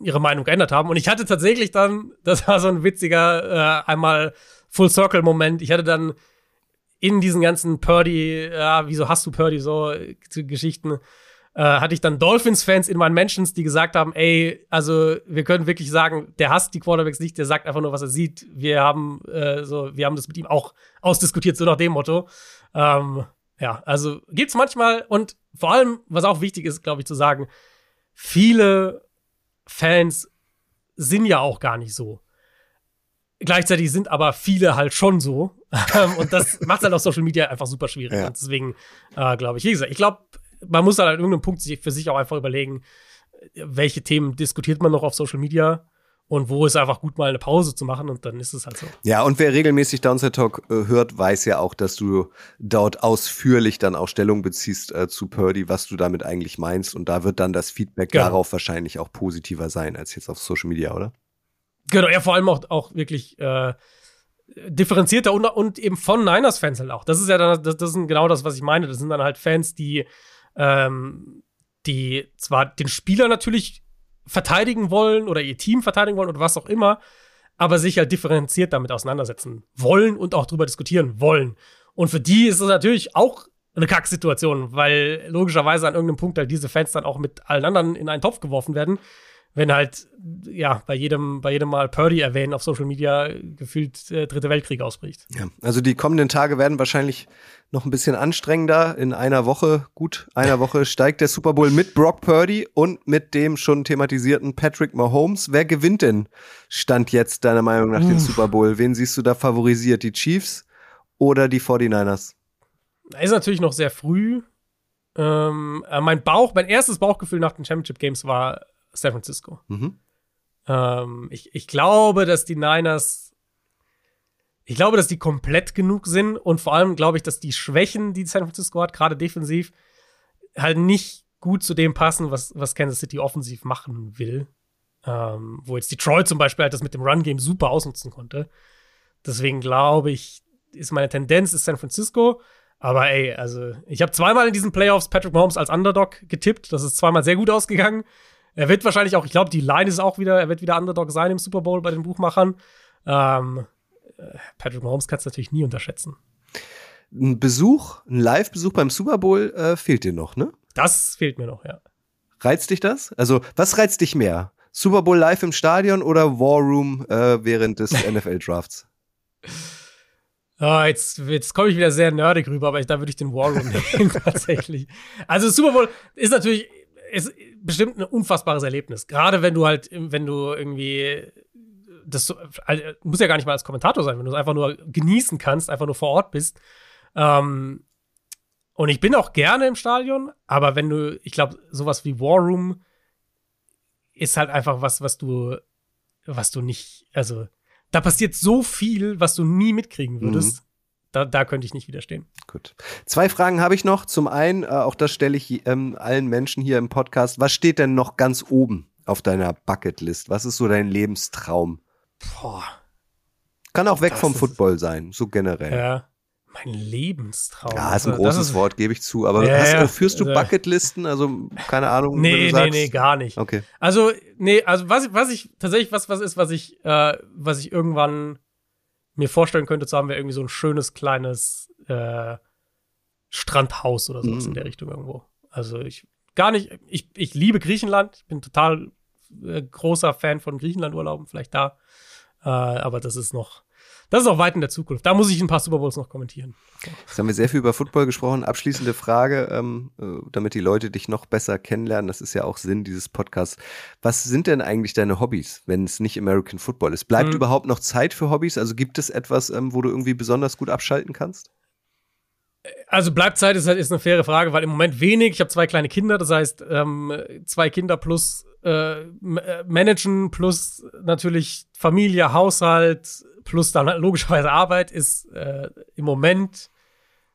ihre Meinung geändert haben. Und ich hatte tatsächlich dann, das war so ein witziger, äh, einmal Full Circle Moment. Ich hatte dann in diesen ganzen Purdy, ja, wieso hast du Purdy so äh, Geschichten, äh, hatte ich dann Dolphins-Fans in meinen Mentions, die gesagt haben, ey, also wir können wirklich sagen, der hasst die Quarterbacks nicht, der sagt einfach nur, was er sieht. Wir haben äh, so, wir haben das mit ihm auch ausdiskutiert, so nach dem Motto. Ähm, ja, also gibt's manchmal und vor allem, was auch wichtig ist, glaube ich, zu sagen, viele Fans sind ja auch gar nicht so. Gleichzeitig sind aber viele halt schon so. Ähm, und das macht halt auf Social Media einfach super schwierig. Ja. Und deswegen äh, glaube ich, wie gesagt, ich glaube, man muss halt an irgendeinem Punkt sich für sich auch einfach überlegen, welche Themen diskutiert man noch auf Social Media und wo ist einfach gut, mal eine Pause zu machen und dann ist es halt so. Ja, und wer regelmäßig Downside Talk äh, hört, weiß ja auch, dass du dort ausführlich dann auch Stellung beziehst äh, zu Purdy, was du damit eigentlich meinst. Und da wird dann das Feedback genau. darauf wahrscheinlich auch positiver sein als jetzt auf Social Media, oder? Genau, ja, vor allem auch, auch wirklich äh, differenzierter und, und eben von Niners-Fans halt auch. Das ist ja dann, das, das ist genau das, was ich meine. Das sind dann halt Fans, die, ähm, die zwar den Spieler natürlich verteidigen wollen oder ihr Team verteidigen wollen oder was auch immer, aber sich halt differenziert damit auseinandersetzen wollen und auch drüber diskutieren wollen. Und für die ist es natürlich auch eine Kacksituation, weil logischerweise an irgendeinem Punkt halt diese Fans dann auch mit allen anderen in einen Topf geworfen werden wenn halt, ja, bei jedem, bei jedem Mal Purdy erwähnen auf Social Media gefühlt äh, Dritte Weltkrieg ausbricht. Ja, also die kommenden Tage werden wahrscheinlich noch ein bisschen anstrengender. In einer Woche, gut, einer Woche steigt der Super Bowl mit Brock Purdy und mit dem schon thematisierten Patrick Mahomes. Wer gewinnt denn Stand jetzt deiner Meinung nach den Super Bowl? Wen siehst du da favorisiert? Die Chiefs oder die 49ers? Ist natürlich noch sehr früh. Ähm, äh, mein Bauch, mein erstes Bauchgefühl nach den Championship Games war San Francisco. Mhm. Ähm, ich, ich glaube, dass die Niners, ich glaube, dass die komplett genug sind und vor allem glaube ich, dass die Schwächen, die San Francisco hat, gerade defensiv, halt nicht gut zu dem passen, was, was Kansas City offensiv machen will. Ähm, wo jetzt Detroit zum Beispiel halt das mit dem Run-Game super ausnutzen konnte. Deswegen glaube ich, ist meine Tendenz ist San Francisco. Aber ey, also ich habe zweimal in diesen Playoffs Patrick Mahomes als Underdog getippt. Das ist zweimal sehr gut ausgegangen. Er wird wahrscheinlich auch, ich glaube, die Line ist auch wieder, er wird wieder Underdog sein im Super Bowl bei den Buchmachern. Ähm, äh, Patrick Mahomes kannst du natürlich nie unterschätzen. Ein Besuch, ein Live-Besuch beim Super Bowl äh, fehlt dir noch, ne? Das fehlt mir noch, ja. Reizt dich das? Also, was reizt dich mehr? Super Bowl live im Stadion oder War Room äh, während des NFL-Drafts? Oh, jetzt jetzt komme ich wieder sehr nerdig rüber, aber ich, da würde ich den War Room nehmen, tatsächlich. Also Super Bowl ist natürlich ist bestimmt ein unfassbares Erlebnis. Gerade wenn du halt, wenn du irgendwie das also, muss ja gar nicht mal als Kommentator sein, wenn du es einfach nur genießen kannst, einfach nur vor Ort bist. Ähm, und ich bin auch gerne im Stadion, aber wenn du, ich glaube, sowas wie War Room ist halt einfach was, was du, was du nicht, also da passiert so viel, was du nie mitkriegen würdest. Mhm. Da, da könnte ich nicht widerstehen. Gut. Zwei Fragen habe ich noch. Zum einen, äh, auch das stelle ich ähm, allen Menschen hier im Podcast. Was steht denn noch ganz oben auf deiner Bucketlist? Was ist so dein Lebenstraum? Boah. Kann auch weg das vom Football sein, so generell. Ja. Mein Lebenstraum. Ja, ist ein großes ist, Wort, gebe ich zu. Aber ja, hast, ja, führst du Bucketlisten? Also, keine Ahnung. Nee, nee, nee, gar nicht. Okay. Also, nee, also was, was ich tatsächlich, was, was ist, was ich, äh, was ich irgendwann mir vorstellen könnte zu haben, wäre irgendwie so ein schönes kleines äh, Strandhaus oder sowas mm. in mhm. der Richtung irgendwo. Also ich gar nicht, ich, ich liebe Griechenland, ich bin total äh, großer Fan von Griechenland-Urlauben, vielleicht da. Äh, aber das ist noch, das ist auch weit in der Zukunft. Da muss ich ein paar Super Bowls noch kommentieren. Jetzt haben wir sehr viel über Football gesprochen. Abschließende Frage, ähm, äh, damit die Leute dich noch besser kennenlernen. Das ist ja auch Sinn dieses Podcasts. Was sind denn eigentlich deine Hobbys, wenn es nicht American Football ist? Bleibt mhm. überhaupt noch Zeit für Hobbys? Also gibt es etwas, ähm, wo du irgendwie besonders gut abschalten kannst? Also bleibt Zeit ist, halt, ist eine faire Frage, weil im Moment wenig. Ich habe zwei kleine Kinder, das heißt ähm, zwei Kinder plus äh, äh managen plus natürlich Familie, Haushalt, plus dann logischerweise Arbeit ist äh, im Moment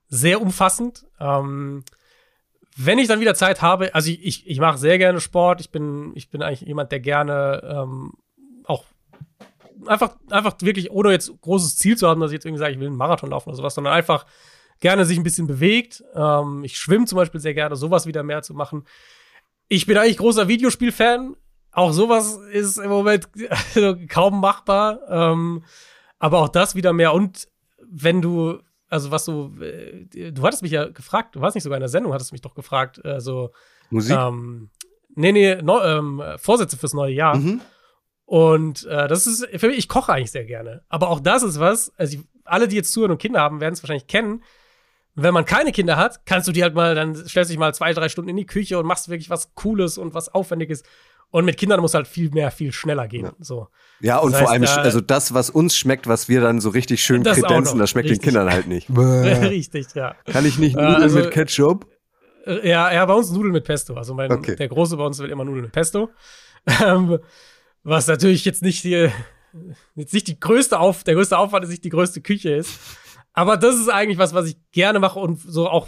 sehr umfassend. Ähm, wenn ich dann wieder Zeit habe, also ich, ich, ich mache sehr gerne Sport. Ich bin, ich bin eigentlich jemand, der gerne ähm, auch einfach, einfach wirklich, ohne jetzt großes Ziel zu haben, dass ich jetzt irgendwie sage, ich will einen Marathon laufen oder sowas, sondern einfach gerne sich ein bisschen bewegt. Ähm, ich schwimme zum Beispiel sehr gerne, sowas wieder mehr zu machen. Ich bin eigentlich großer Videospielfan. Auch sowas ist im Moment kaum machbar. Ähm, aber auch das wieder mehr. Und wenn du, also was du, äh, du hattest mich ja gefragt, du warst nicht sogar in der Sendung, hattest mich doch gefragt, äh, so Musik? Ähm, nee, nee, no, ähm, Vorsätze fürs neue Jahr. Mhm. Und äh, das ist für mich, ich koche eigentlich sehr gerne. Aber auch das ist was, also ich, alle, die jetzt zuhören und Kinder haben, werden es wahrscheinlich kennen. Wenn man keine Kinder hat, kannst du die halt mal, dann stellst du dich mal zwei, drei Stunden in die Küche und machst wirklich was Cooles und was Aufwendiges. Und mit Kindern muss halt viel mehr, viel schneller gehen. Ja, so. ja und das vor allem, also das, was uns schmeckt, was wir dann so richtig schön das kredenzen, das schmeckt richtig. den Kindern halt nicht. richtig, ja. Kann ich nicht Nudeln also, mit Ketchup? Äh, ja, ja, bei uns Nudeln mit Pesto. Also mein, okay. der Große bei uns will immer Nudeln mit Pesto. Ähm, was natürlich jetzt nicht die, jetzt nicht die größte Auf, der größte Aufwand ist nicht die größte Küche ist. Aber das ist eigentlich was, was ich gerne mache und so auch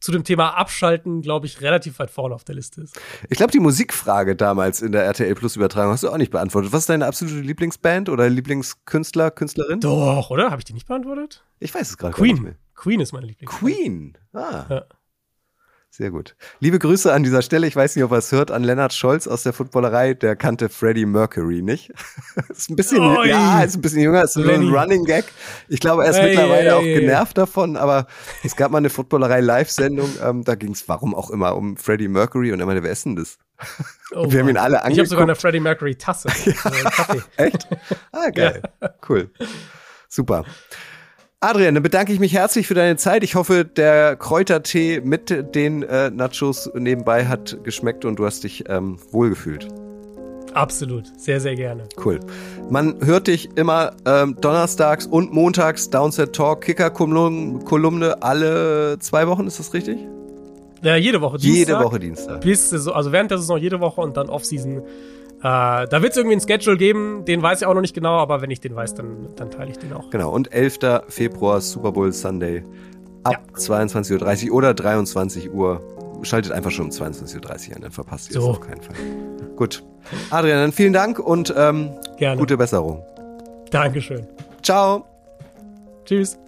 zu dem Thema Abschalten, glaube ich, relativ weit vorne auf der Liste ist. Ich glaube, die Musikfrage damals in der RTL Plus Übertragung hast du auch nicht beantwortet. Was ist deine absolute Lieblingsband oder Lieblingskünstler, Künstlerin? Doch, oder? Habe ich die nicht beantwortet? Ich weiß es gerade Queen. Queen ist meine Lieblingsband. Queen. Ah. Ja. Sehr gut. Liebe Grüße an dieser Stelle. Ich weiß nicht, ob er es hört, an Lennart Scholz aus der Footballerei. Der kannte Freddie Mercury nicht. ist ein bisschen, Oi. ja, ist ein bisschen jünger, ist Lenny. ein Running Gag. Ich glaube, er ist hey, mittlerweile hey, auch genervt davon, aber es gab mal eine Footballerei Live-Sendung, ähm, da ging es, warum auch immer, um Freddie Mercury und er meinte, wer ist denn das? Oh, wir haben ihn alle angeguckt. Ich habe sogar eine Freddie Mercury Tasse. ja, echt? Ah, geil. Ja. Cool. Super. Adrian, dann bedanke ich mich herzlich für deine Zeit. Ich hoffe, der Kräutertee mit den äh, Nachos nebenbei hat geschmeckt und du hast dich ähm, wohlgefühlt. Absolut, sehr, sehr gerne. Cool. Man hört dich immer ähm, donnerstags und montags Downset Talk, Kicker-Kolumne alle zwei Wochen, ist das richtig? Ja, jede Woche Dienstag. Jede Woche Dienstag. Bis, also während der Saison jede Woche und dann Off-Season äh, da wird es irgendwie ein Schedule geben, den weiß ich auch noch nicht genau, aber wenn ich den weiß, dann, dann teile ich den auch. Genau, und 11. Februar Super Bowl Sunday ab ja. 22.30 Uhr oder 23 Uhr. Schaltet einfach schon um 22.30 Uhr an, dann verpasst ihr so. es auf keinen Fall. Gut. Adrian, dann vielen Dank und ähm, Gerne. gute Besserung. Dankeschön. Ciao. Tschüss.